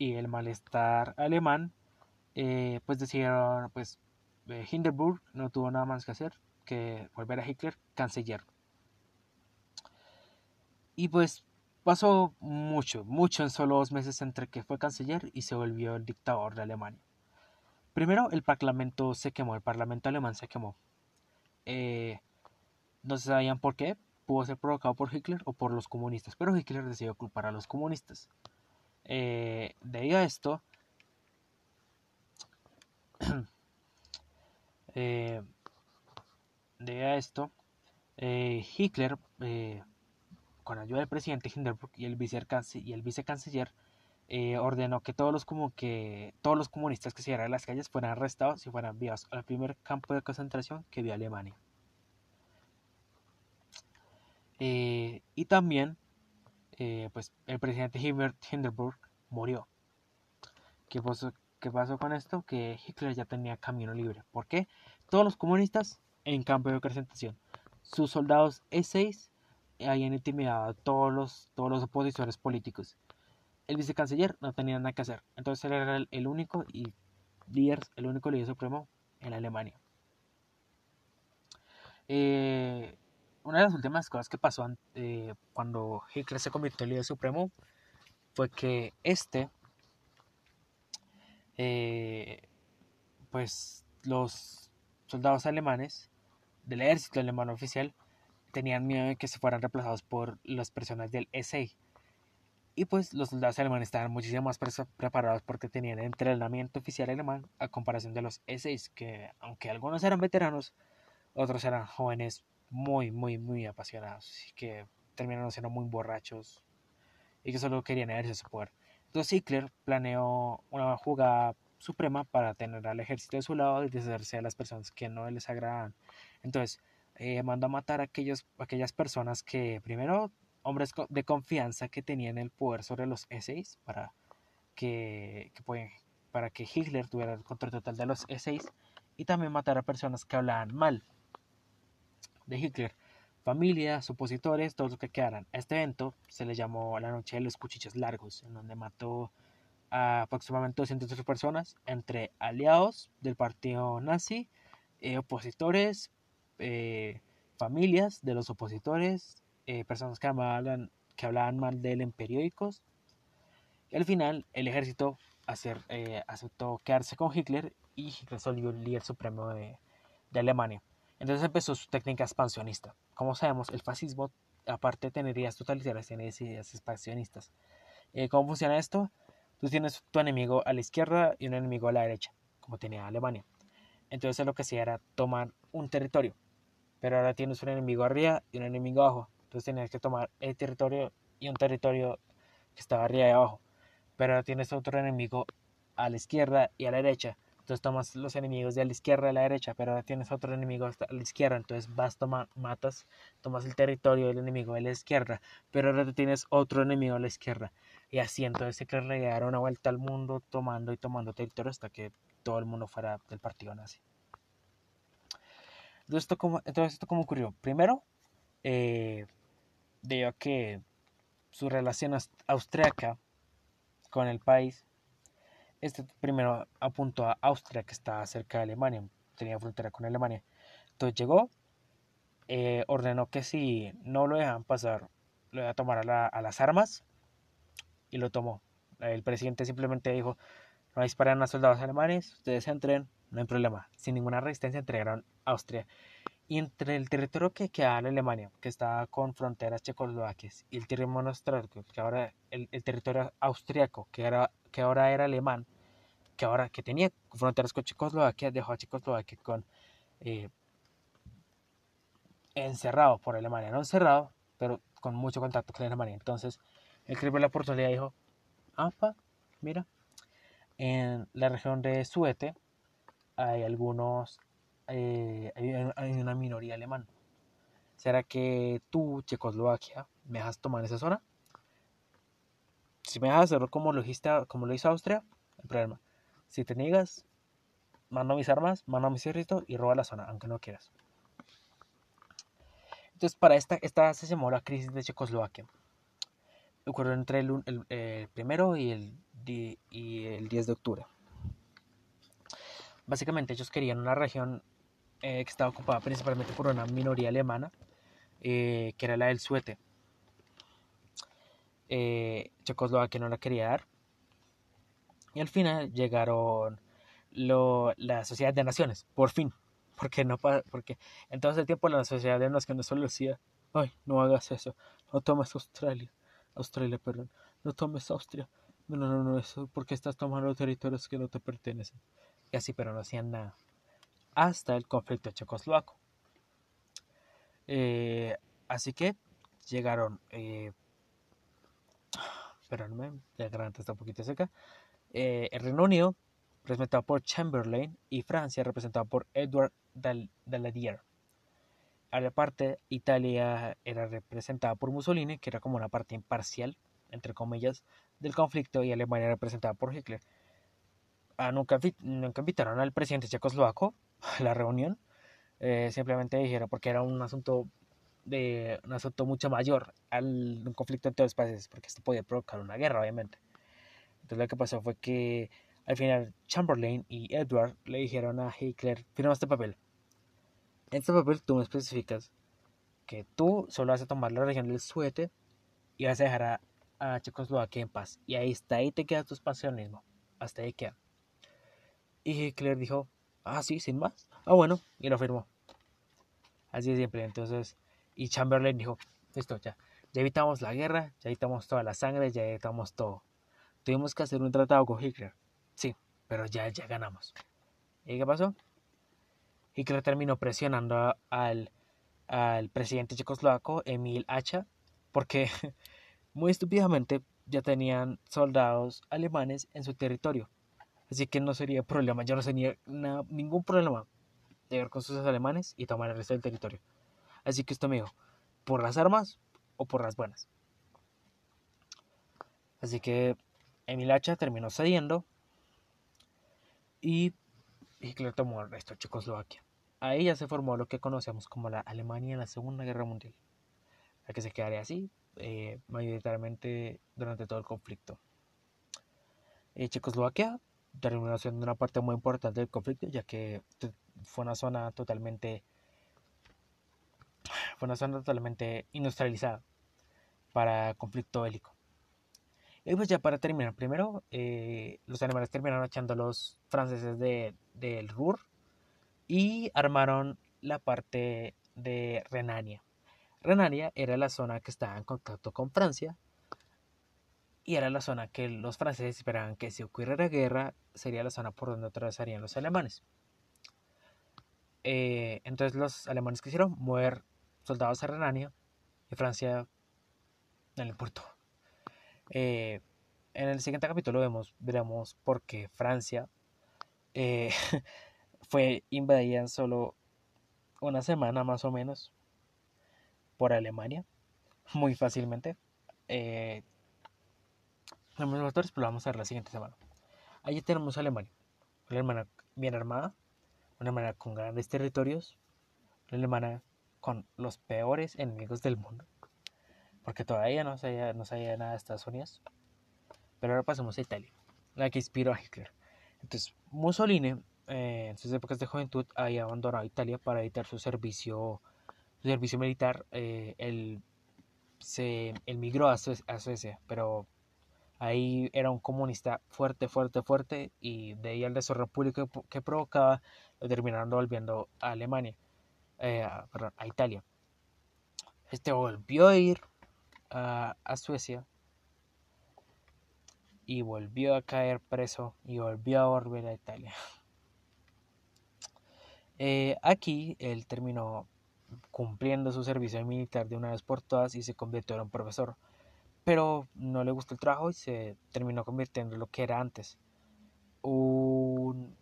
y el malestar alemán, eh, pues decidieron, pues eh, Hindenburg no tuvo nada más que hacer que volver a Hitler canciller. Y pues pasó mucho, mucho en solo dos meses entre que fue canciller y se volvió el dictador de Alemania. Primero, el parlamento se quemó, el parlamento alemán se quemó. Eh, no se sabían por qué, pudo ser provocado por Hitler o por los comunistas, pero Hitler decidió culpar a los comunistas. Eh, debido a esto, eh, esto, eh, Hitler, con ayuda del presidente Hindenburg y el, y el vicecanciller, eh, ordenó que todos los como que todos los comunistas que se las calles fueran arrestados y fueran enviados al primer campo de concentración que vio Alemania. Eh, y también, eh, pues el presidente Hindenburg murió. ¿Qué pasó, ¿Qué pasó con esto? Que Hitler ya tenía camino libre. ¿Por qué? Todos los comunistas en campo de concentración. Sus soldados E6 habían intimidado a todos los, todos los opositores políticos el vicecanciller no tenía nada que hacer. Entonces él era el, único y líder, el único líder supremo en Alemania. Eh, una de las últimas cosas que pasó eh, cuando Hitler se convirtió en líder supremo fue que este, eh, pues los soldados alemanes del ejército alemán oficial tenían miedo de que se fueran reemplazados por las personas del SA y pues los soldados alemanes estaban muchísimo más preparados porque tenían entrenamiento oficial alemán a comparación de los E6, que aunque algunos eran veteranos, otros eran jóvenes muy, muy, muy apasionados y que terminaron siendo muy borrachos y que solo querían ejercer su poder. Entonces Hitler planeó una jugada suprema para tener al ejército de su lado y deshacerse de las personas que no les agradaban. Entonces eh, mandó a matar a aquellos, aquellas personas que primero hombres de confianza que tenían el poder sobre los E6 para que, para que Hitler tuviera el control total de los E6 y también matar a personas que hablaban mal de Hitler, familias, opositores, todos los que quedaran. A este evento se le llamó la noche de los cuchillos largos, en donde mató a aproximadamente 200 personas entre aliados del partido nazi, eh, opositores, eh, familias de los opositores, eh, personas que hablaban, mal de él en periódicos. Y al final el ejército hacer, eh, aceptó quedarse con Hitler y Hitler se el líder supremo de, Alemania. Entonces empezó su técnica expansionista. Como sabemos, el fascismo, aparte de tener ideas totalitarias, tiene ideas expansionistas. Eh, ¿Cómo funciona esto? Tú tienes tu enemigo a la izquierda y un enemigo a la derecha, como tenía Alemania. Entonces lo que hacía era tomar un territorio, pero ahora tienes un enemigo arriba y un enemigo abajo. Entonces tenías que tomar el territorio y un territorio que estaba arriba y abajo. Pero ahora tienes otro enemigo a la izquierda y a la derecha. Entonces tomas los enemigos de la izquierda a la derecha, pero ahora tienes otro enemigo a la izquierda. Entonces vas, toma, matas, tomas el territorio del enemigo de la izquierda, pero ahora tienes otro enemigo a la izquierda. Y así, entonces se le dar una vuelta al mundo tomando y tomando territorio hasta que todo el mundo fuera del partido nazi. Entonces, esto como, entonces, ¿esto cómo ocurrió? Primero, eh, debido a que su relación austriaca con el país este primero apuntó a Austria, que está cerca de Alemania, tenía frontera con Alemania. Entonces llegó, eh, ordenó que si no lo dejan pasar, lo iba a tomar a, las armas y lo tomó. El presidente simplemente dijo, no disparan a soldados alemanes, ustedes entren, no hay problema. Sin ninguna resistencia entregaron Austria. Y entre el territorio que queda en Alemania, que está con fronteras checoslovaquias, y el territorio que ahora el, el territorio austriaco, que, era, que ahora era alemán, que ahora que tenía fronteras con Checoslovaquia, dejó a Checoslovaquia con eh, encerrado por Alemania, no encerrado, pero con mucho contacto con Alemania. Entonces, el que la oportunidad dijo, apa, mira, en la región de Suete hay algunos eh, hay, una minoría alemana. ¿Será que tú, Checoslovaquia, me dejas tomar esa zona? Si me dejas hacerlo como lo, como lo hizo Austria, el problema. Si te niegas, mando mis armas, mando mis ejércitos y roba la zona, aunque no quieras. Entonces, para esta, esta se llamó la crisis de Checoslovaquia. Ocurrió entre el, primero y el, y el 10 de octubre. Básicamente ellos querían una región eh, que estaba ocupada principalmente por una minoría alemana, eh, que era la del Suete. Eh, Checoslovaquia no la quería dar. Y al final llegaron la Sociedad de Naciones, por fin. Porque no porque en todo ese tiempo la Sociedad de Naciones solo decía, ay, no hagas eso, no tomes Australia, Australia, perdón, no tomes Austria, no, no, no, no, eso porque estás tomando territorios que no te pertenecen. Y así, pero no hacían nada hasta el conflicto checoslovaco. Eh, así que llegaron, eh, espérame, la garganta está un poquito seca, eh, el Reino Unido, representado por Chamberlain, y Francia, representado por Edward Daladier. A la parte, Italia era representada por Mussolini, que era como una parte imparcial, entre comillas, del conflicto, y Alemania representada por Hitler. Ah, nunca, nunca invitaron al presidente checoslovaco, la reunión, eh, simplemente dijeron porque era un asunto de un asunto mucho mayor al un conflicto entre dos países, porque esto podía provocar una guerra, obviamente. Entonces lo que pasó fue que al final Chamberlain y Edward le dijeron a Hitler, firma este papel. En este papel tú me especificas que tú solo vas a tomar la región del Suete y vas a dejar a, a Checoslovaquia en paz. Y ahí está, ahí te queda tu expansionismo. Hasta ahí queda. Y Hitler dijo, Ah, sí, sin más. Ah, bueno, y lo firmó. Así siempre. Entonces, y Chamberlain dijo, listo, ya, ya evitamos la guerra, ya evitamos toda la sangre, ya evitamos todo. Tuvimos que hacer un tratado con Hitler. Sí, pero ya, ya ganamos. ¿Y qué pasó? Hitler terminó presionando al, al presidente checoslovaco, Emil Hacha, porque muy estúpidamente ya tenían soldados alemanes en su territorio. Así que no sería problema, yo no tenía ningún problema llegar con sus alemanes y tomar el resto del territorio. Así que esto me dijo, por las armas o por las buenas. Así que Emil Hacha terminó cediendo y Hitler tomó el resto de Checoslovaquia. Ahí ya se formó lo que conocemos como la Alemania en la Segunda Guerra Mundial, la que se quedaría así eh, mayoritariamente durante todo el conflicto. Eh, Checoslovaquia terminó siendo una parte muy importante del conflicto, ya que fue una zona totalmente fue una zona totalmente industrializada para conflicto bélico. Y pues ya para terminar, primero eh, los alemanes terminaron echando a los franceses de, del Ruhr y armaron la parte de Renania. Renania era la zona que estaba en contacto con Francia y era la zona que los franceses esperaban que si ocurriera guerra sería la zona por donde atravesarían los alemanes. Eh, entonces los alemanes quisieron mover soldados a Renania y Francia no le importó. En el siguiente capítulo vemos, veremos por qué Francia eh, fue invadida en solo una semana más o menos por Alemania, muy fácilmente. Eh, los pero lo vamos a ver la siguiente semana. Allí tenemos a Alemania, una Alemania bien armada, una Alemania con grandes territorios, una Alemania con los peores enemigos del mundo, porque todavía no sabía, no sabía nada de Estados Unidos. Pero ahora pasamos a Italia, la que inspiró a Hitler. Entonces, Mussolini, eh, en sus épocas de juventud, había abandonado Italia para evitar su servicio, su servicio militar. Eh, él, se, migró a, Suecia, pero ahí era un comunista fuerte, fuerte, fuerte, y de ahí al desorden público que, provocaba, lo terminaron volviendo a Alemania, eh, perdón, a Italia. Este volvió a ir a Suecia y volvió a caer preso y volvió a volver a Italia. Eh, aquí él terminó cumpliendo su servicio militar de una vez por todas y se convirtió en un profesor. Pero no le gustó el trabajo y se terminó convirtiendo en lo que era antes. Un,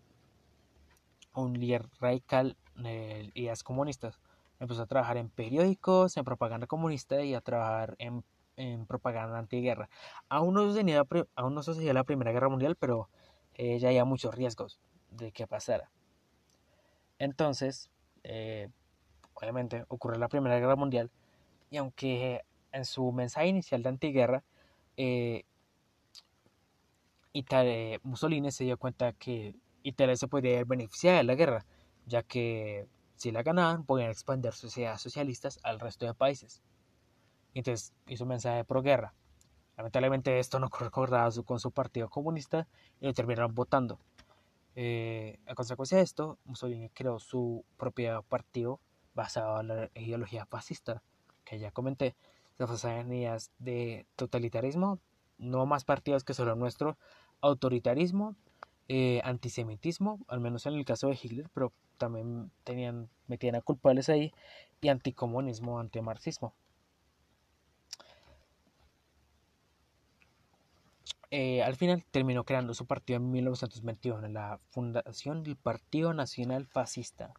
un líder radical de ideas comunistas. Empezó a trabajar en periódicos, en propaganda comunista y a trabajar en en propaganda antiguerra. Aún no sucedía, aún no sucedía la Primera Guerra Mundial, pero eh, ya había muchos riesgos de que pasara. Entonces, eh, obviamente, ocurrió la Primera Guerra Mundial y aunque en su mensaje inicial de antiguerra, eh, Italia, Mussolini se dio cuenta que Italia se podía beneficiar de la guerra, ya que si la ganaban podían expandir sus ideas socialistas al resto de países entonces hizo un mensaje pro guerra. Lamentablemente esto no concordaba con su partido comunista y lo terminaron votando. Eh, a consecuencia de esto, Mussolini creó su propio partido basado en la ideología fascista, que ya comenté, en ideas de totalitarismo, no más partidos que solo nuestro, autoritarismo, eh, antisemitismo, al menos en el caso de Hitler, pero también tenían, metían a culpables ahí, y anticomunismo, antimarxismo. Eh, al final terminó creando su partido en 1921, en la fundación del Partido Nacional Fascista.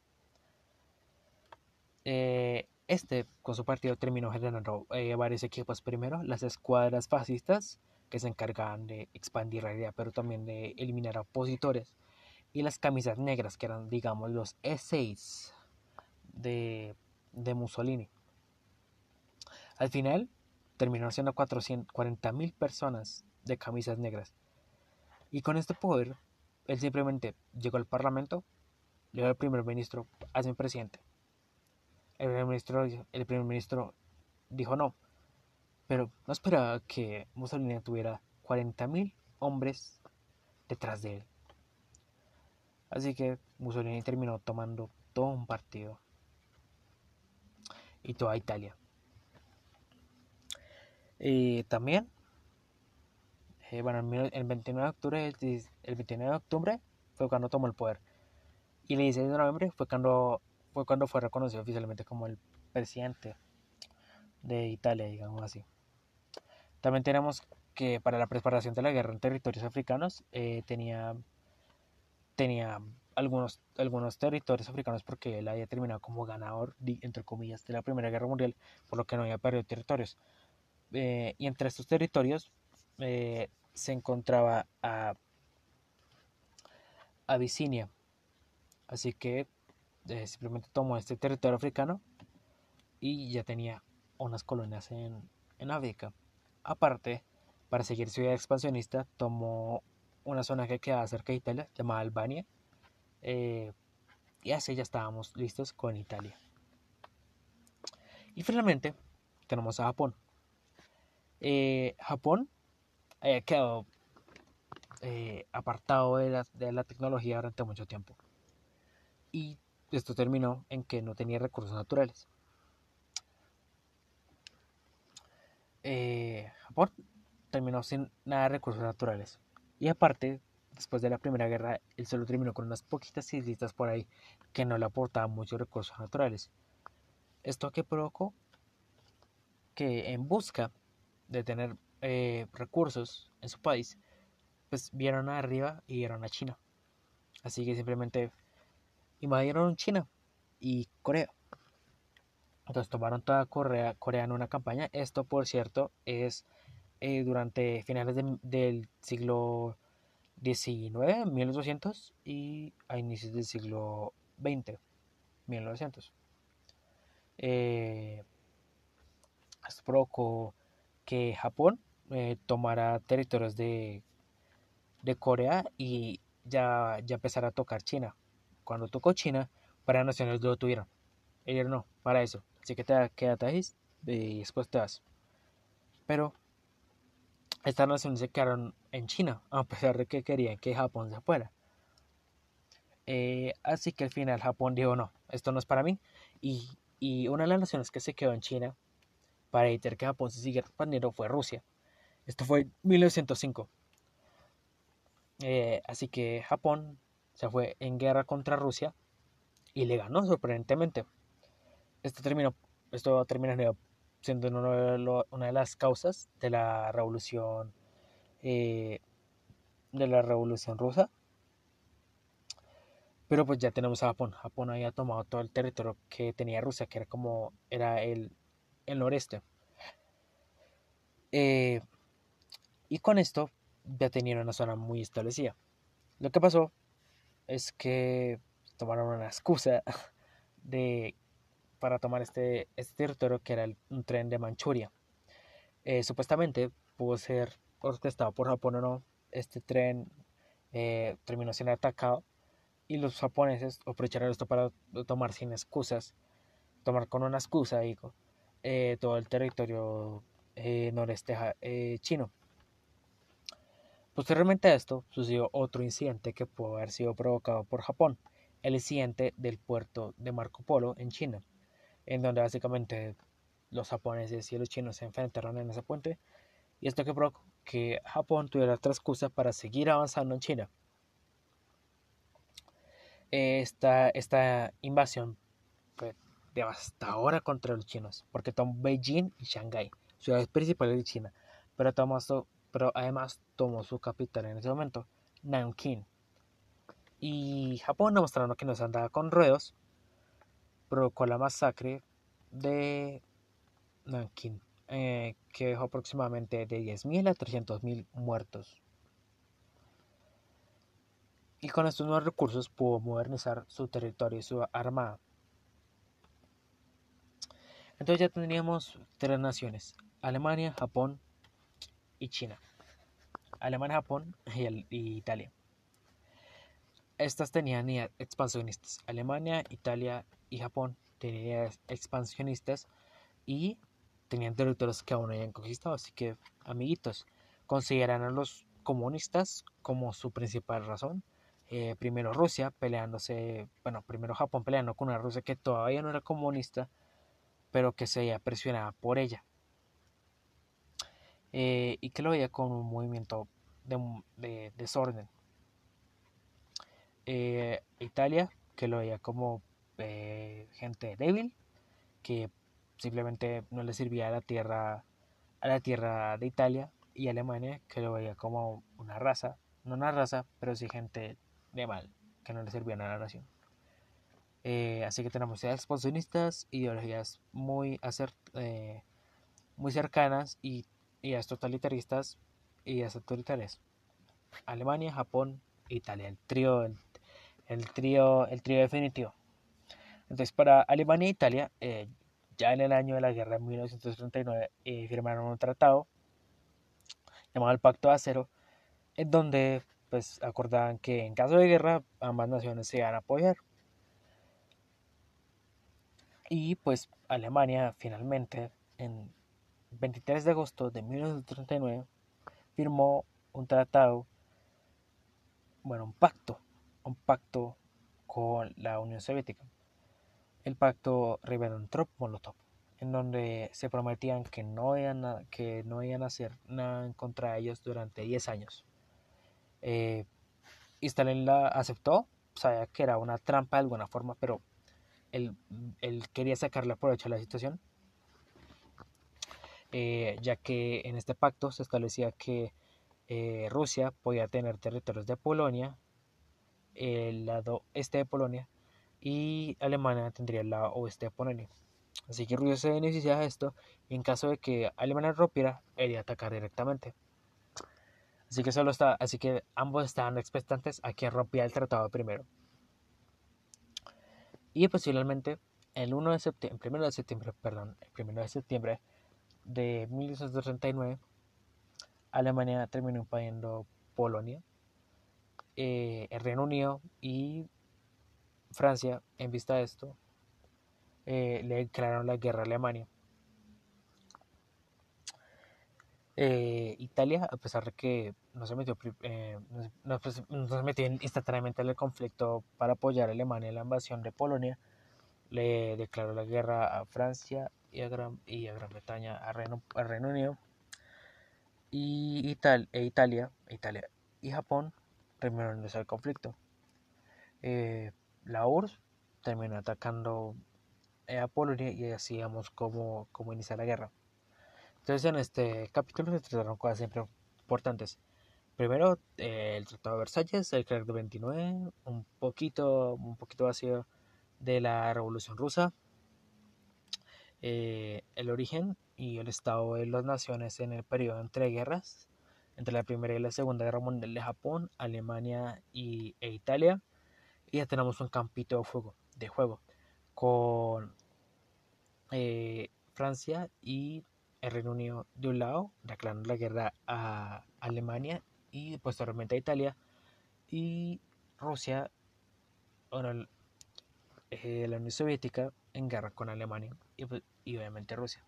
Eh, este, con su partido, terminó generando eh, varios equipos. Primero, las escuadras fascistas, que se encargaban de expandir la idea, pero también de eliminar a opositores. Y las camisas negras, que eran, digamos, los E6 de, de Mussolini. Al final, terminó siendo 440.000 personas de camisas negras. Y con este poder, él simplemente llegó al Parlamento, le dio al primer ministro, hazme presidente. El primer ministro, el primer ministro dijo no, pero no esperaba que Mussolini tuviera 40.000 hombres detrás de él. Así que Mussolini terminó tomando todo un partido y toda Italia. Y también eh, bueno, el 29 de octubre, el 29 de octubre fue cuando tomó el poder. Y el 16 de noviembre fue cuando fue cuando fue reconocido oficialmente como el presidente de Italia, digamos así. También tenemos que para la preparación de la guerra en territorios africanos eh, tenía, tenía algunos, algunos territorios africanos porque él había terminado como ganador, entre comillas, de la Primera Guerra Mundial, por lo que no había perdido territorios. Eh, y entre estos territorios se encontraba a Abisinia. Así que eh, simplemente tomó este territorio africano y ya tenía unas colonias en, en África. Aparte, para seguir su vida expansionista, tomó una zona que quedaba cerca de Italia, llamada Albania. Eh, y así ya estábamos listos con Italia. Y finalmente tenemos a Japón. Eh, Japón quedado eh, apartado de la, tecnología durante mucho tiempo. Y esto terminó en que no tenía recursos naturales. Japón terminó sin nada de recursos naturales. Y aparte, después de la Primera Guerra, él solo terminó con unas poquitas islitas por ahí que no le aportaban muchos recursos naturales. Esto que provocó que en busca de tener eh, recursos en su país, pues vieron arriba y vieron a China. Así que simplemente invadieron China y Corea. Entonces tomaron toda Corea, Corea en una campaña. Esto, por cierto, es eh, durante finales del siglo XIX, 1800, y a inicios del siglo XX, 1900. Eh, esto provocó que Japón eh, tomara territorios de, de Corea y ya, ya empezara a tocar China. Cuando tocó China, para naciones lo tuvieron. Ellos no, para eso. Así que te quédate ahí y después te vas. Pero estas naciones se quedaron en China, a pesar de que querían que Japón se fuera. Eh, así que al final Japón dijo, no, esto no es para mí. Y, y, una de las naciones que se quedó en China para evitar que Japón se siguiera expandiendo fue Rusia. Esto fue en 1905. Eh, así que Japón se fue en guerra contra Rusia y le ganó sorprendentemente. Esto terminó, esto terminó siendo una de las causas de la revolución eh, de la revolución rusa. Pero pues ya tenemos a Japón. Japón había tomado todo el territorio que tenía Rusia, que era como era el, el noreste. Eh, y con esto ya tenían una zona muy establecida. Lo que pasó es que tomaron una excusa de para tomar este, este territorio que era un tren de Manchuria. Eh, supuestamente pudo ser orquestado por Japón o no. Este tren eh, terminó siendo atacado y los japoneses aprovecharon esto para tomar sin excusas, tomar con una excusa, eh, todo el territorio noreste chino. Posteriormente a esto sucedió otro incidente que pudo haber sido provocado por Japón, el incidente del puerto de Marco Polo en China, en donde básicamente los japoneses y los chinos se enfrentaron en ese puente, y esto que provocó que Japón tuviera otra excusa para seguir avanzando en China. Esta, esta invasión fue devastadora contra los chinos, porque tomó Beijing y Shanghái, ciudades principales de China, pero tomó pero además tomó su capital en ese momento, Nanking. Y Japón, demostrando que no se andaba con ruedos, provocó la masacre de Nanking, eh, que dejó aproximadamente de 10.000 a 300.000 muertos. Y con estos nuevos recursos pudo modernizar su territorio y su armada. Entonces ya teníamos tres naciones, Alemania, Japón y China. Alemania, Japón y, Italia. Estas tenían expansionistas. Alemania, Italia y Japón tenían expansionistas y tenían territorios que aún no habían conquistado. Así que, amiguitos, consideran a los comunistas como su principal razón. Eh, primero Rusia peleándose, bueno, primero Japón peleando con una Rusia que todavía no era comunista, pero que se veía presionada por ella. Eh, y que lo veía como un movimiento de, desorden. Eh, Italia, que lo veía como eh, gente débil, que simplemente no le servía a la tierra, a la tierra de Italia, y Alemania, que lo veía como una raza, no una raza, pero sí gente de mal, que no le servían a la nación. así que tenemos ideas expansionistas, ideologías muy, muy cercanas y ideas totalitaristas y ideas autoritarias. Alemania, Japón, Italia, el trío, el, trío, el trío definitivo. Entonces, para Alemania e Italia, eh, ya en el año de la guerra de 1939, eh, firmaron un tratado llamado el Pacto de Acero, en donde pues acordaban que en caso de guerra ambas naciones se iban a apoyar. Y pues Alemania finalmente en 23 de agosto de 1939 firmó un tratado, bueno, un pacto, un pacto con la Unión Soviética, el pacto Ribbentrop-Molotov, en donde se prometían que no, iban a, que no iban a hacer nada contra ellos durante 10 años. Eh, y Stalin la aceptó, sabía que era una trampa de alguna forma, pero él, él quería sacarle provecho a la situación eh, ya que en este pacto se establecía que eh, Rusia podía tener territorios de Polonia el lado este de Polonia y Alemania tendría lado oeste de Polonia. Así que Rusia se beneficia de esto y en caso de que Alemania rompiera, iría a atacar directamente. Así que solo está, así que ambos estaban expectantes a quien rompía el tratado primero. Y posiblemente el 1 de septiembre, primero de septiembre, perdón, el primero de septiembre de 1939, Alemania terminó invadiendo Polonia, eh, el Reino Unido y Francia, en vista de esto, eh, le declararon la guerra a Alemania. Eh, Italia, a pesar de que no se metió, eh, no, pues, no, se metió instantáneamente en el conflicto para apoyar a Alemania en la invasión de Polonia, le declaró la guerra a Francia y a Gran, y a Gran Bretaña, a Reino, Reino Unido. Y e Italia, Italia y Japón terminaron el conflicto. La URSS terminó atacando a Polonia y así como, como inicia la guerra. Entonces en este capítulo se trataron cosas siempre importantes. Primero, eh, el Tratado de Versalles, el de 29, un poquito, un poquito vacío de la Revolución Rusa, eh, el origen y el estado de las naciones en el periodo entre guerras, entre la Primera y la Segunda Guerra Mundial de Japón, Alemania y, e Italia. Y ya tenemos un campito de juego, de juego con eh, Francia y el Reino Unido de un lado, declarando la guerra a Alemania y posteriormente a Italia, y Rusia, bueno, eh, la Unión Soviética en guerra con Alemania y, pues, obviamente Rusia.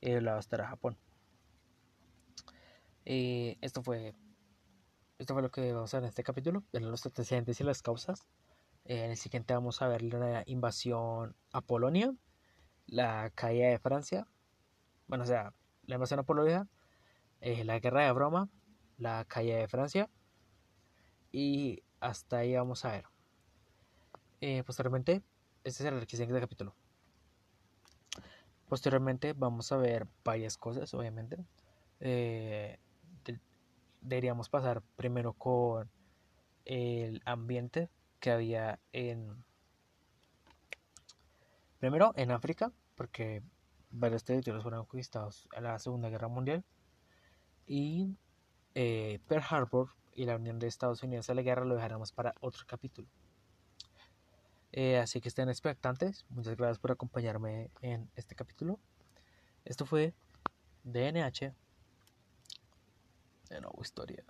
Y del lado estará Japón. Eh, esto fue esto fue lo que vamos a ver en este capítulo, de los antecedentes y las causas. Eh, en el siguiente vamos a ver la invasión a Polonia, la caída de Francia, bueno, o sea, la invasión a Polonia, eh, la guerra de Broma, la caída de Francia y hasta ahí vamos a ver. Eh, posteriormente, este es el siguiente capítulo. Posteriormente vamos a ver varias cosas, obviamente. Eh, deberíamos pasar primero con el ambiente que había en... Primero en África, porque varios territorios fueron conquistados en la Segunda Guerra Mundial y eh, Pearl Harbor y la unión de Estados Unidos a la guerra lo dejaremos para otro capítulo. Eh, así que estén expectantes. Muchas gracias por acompañarme en este capítulo. Esto fue DNH de nuevo historia.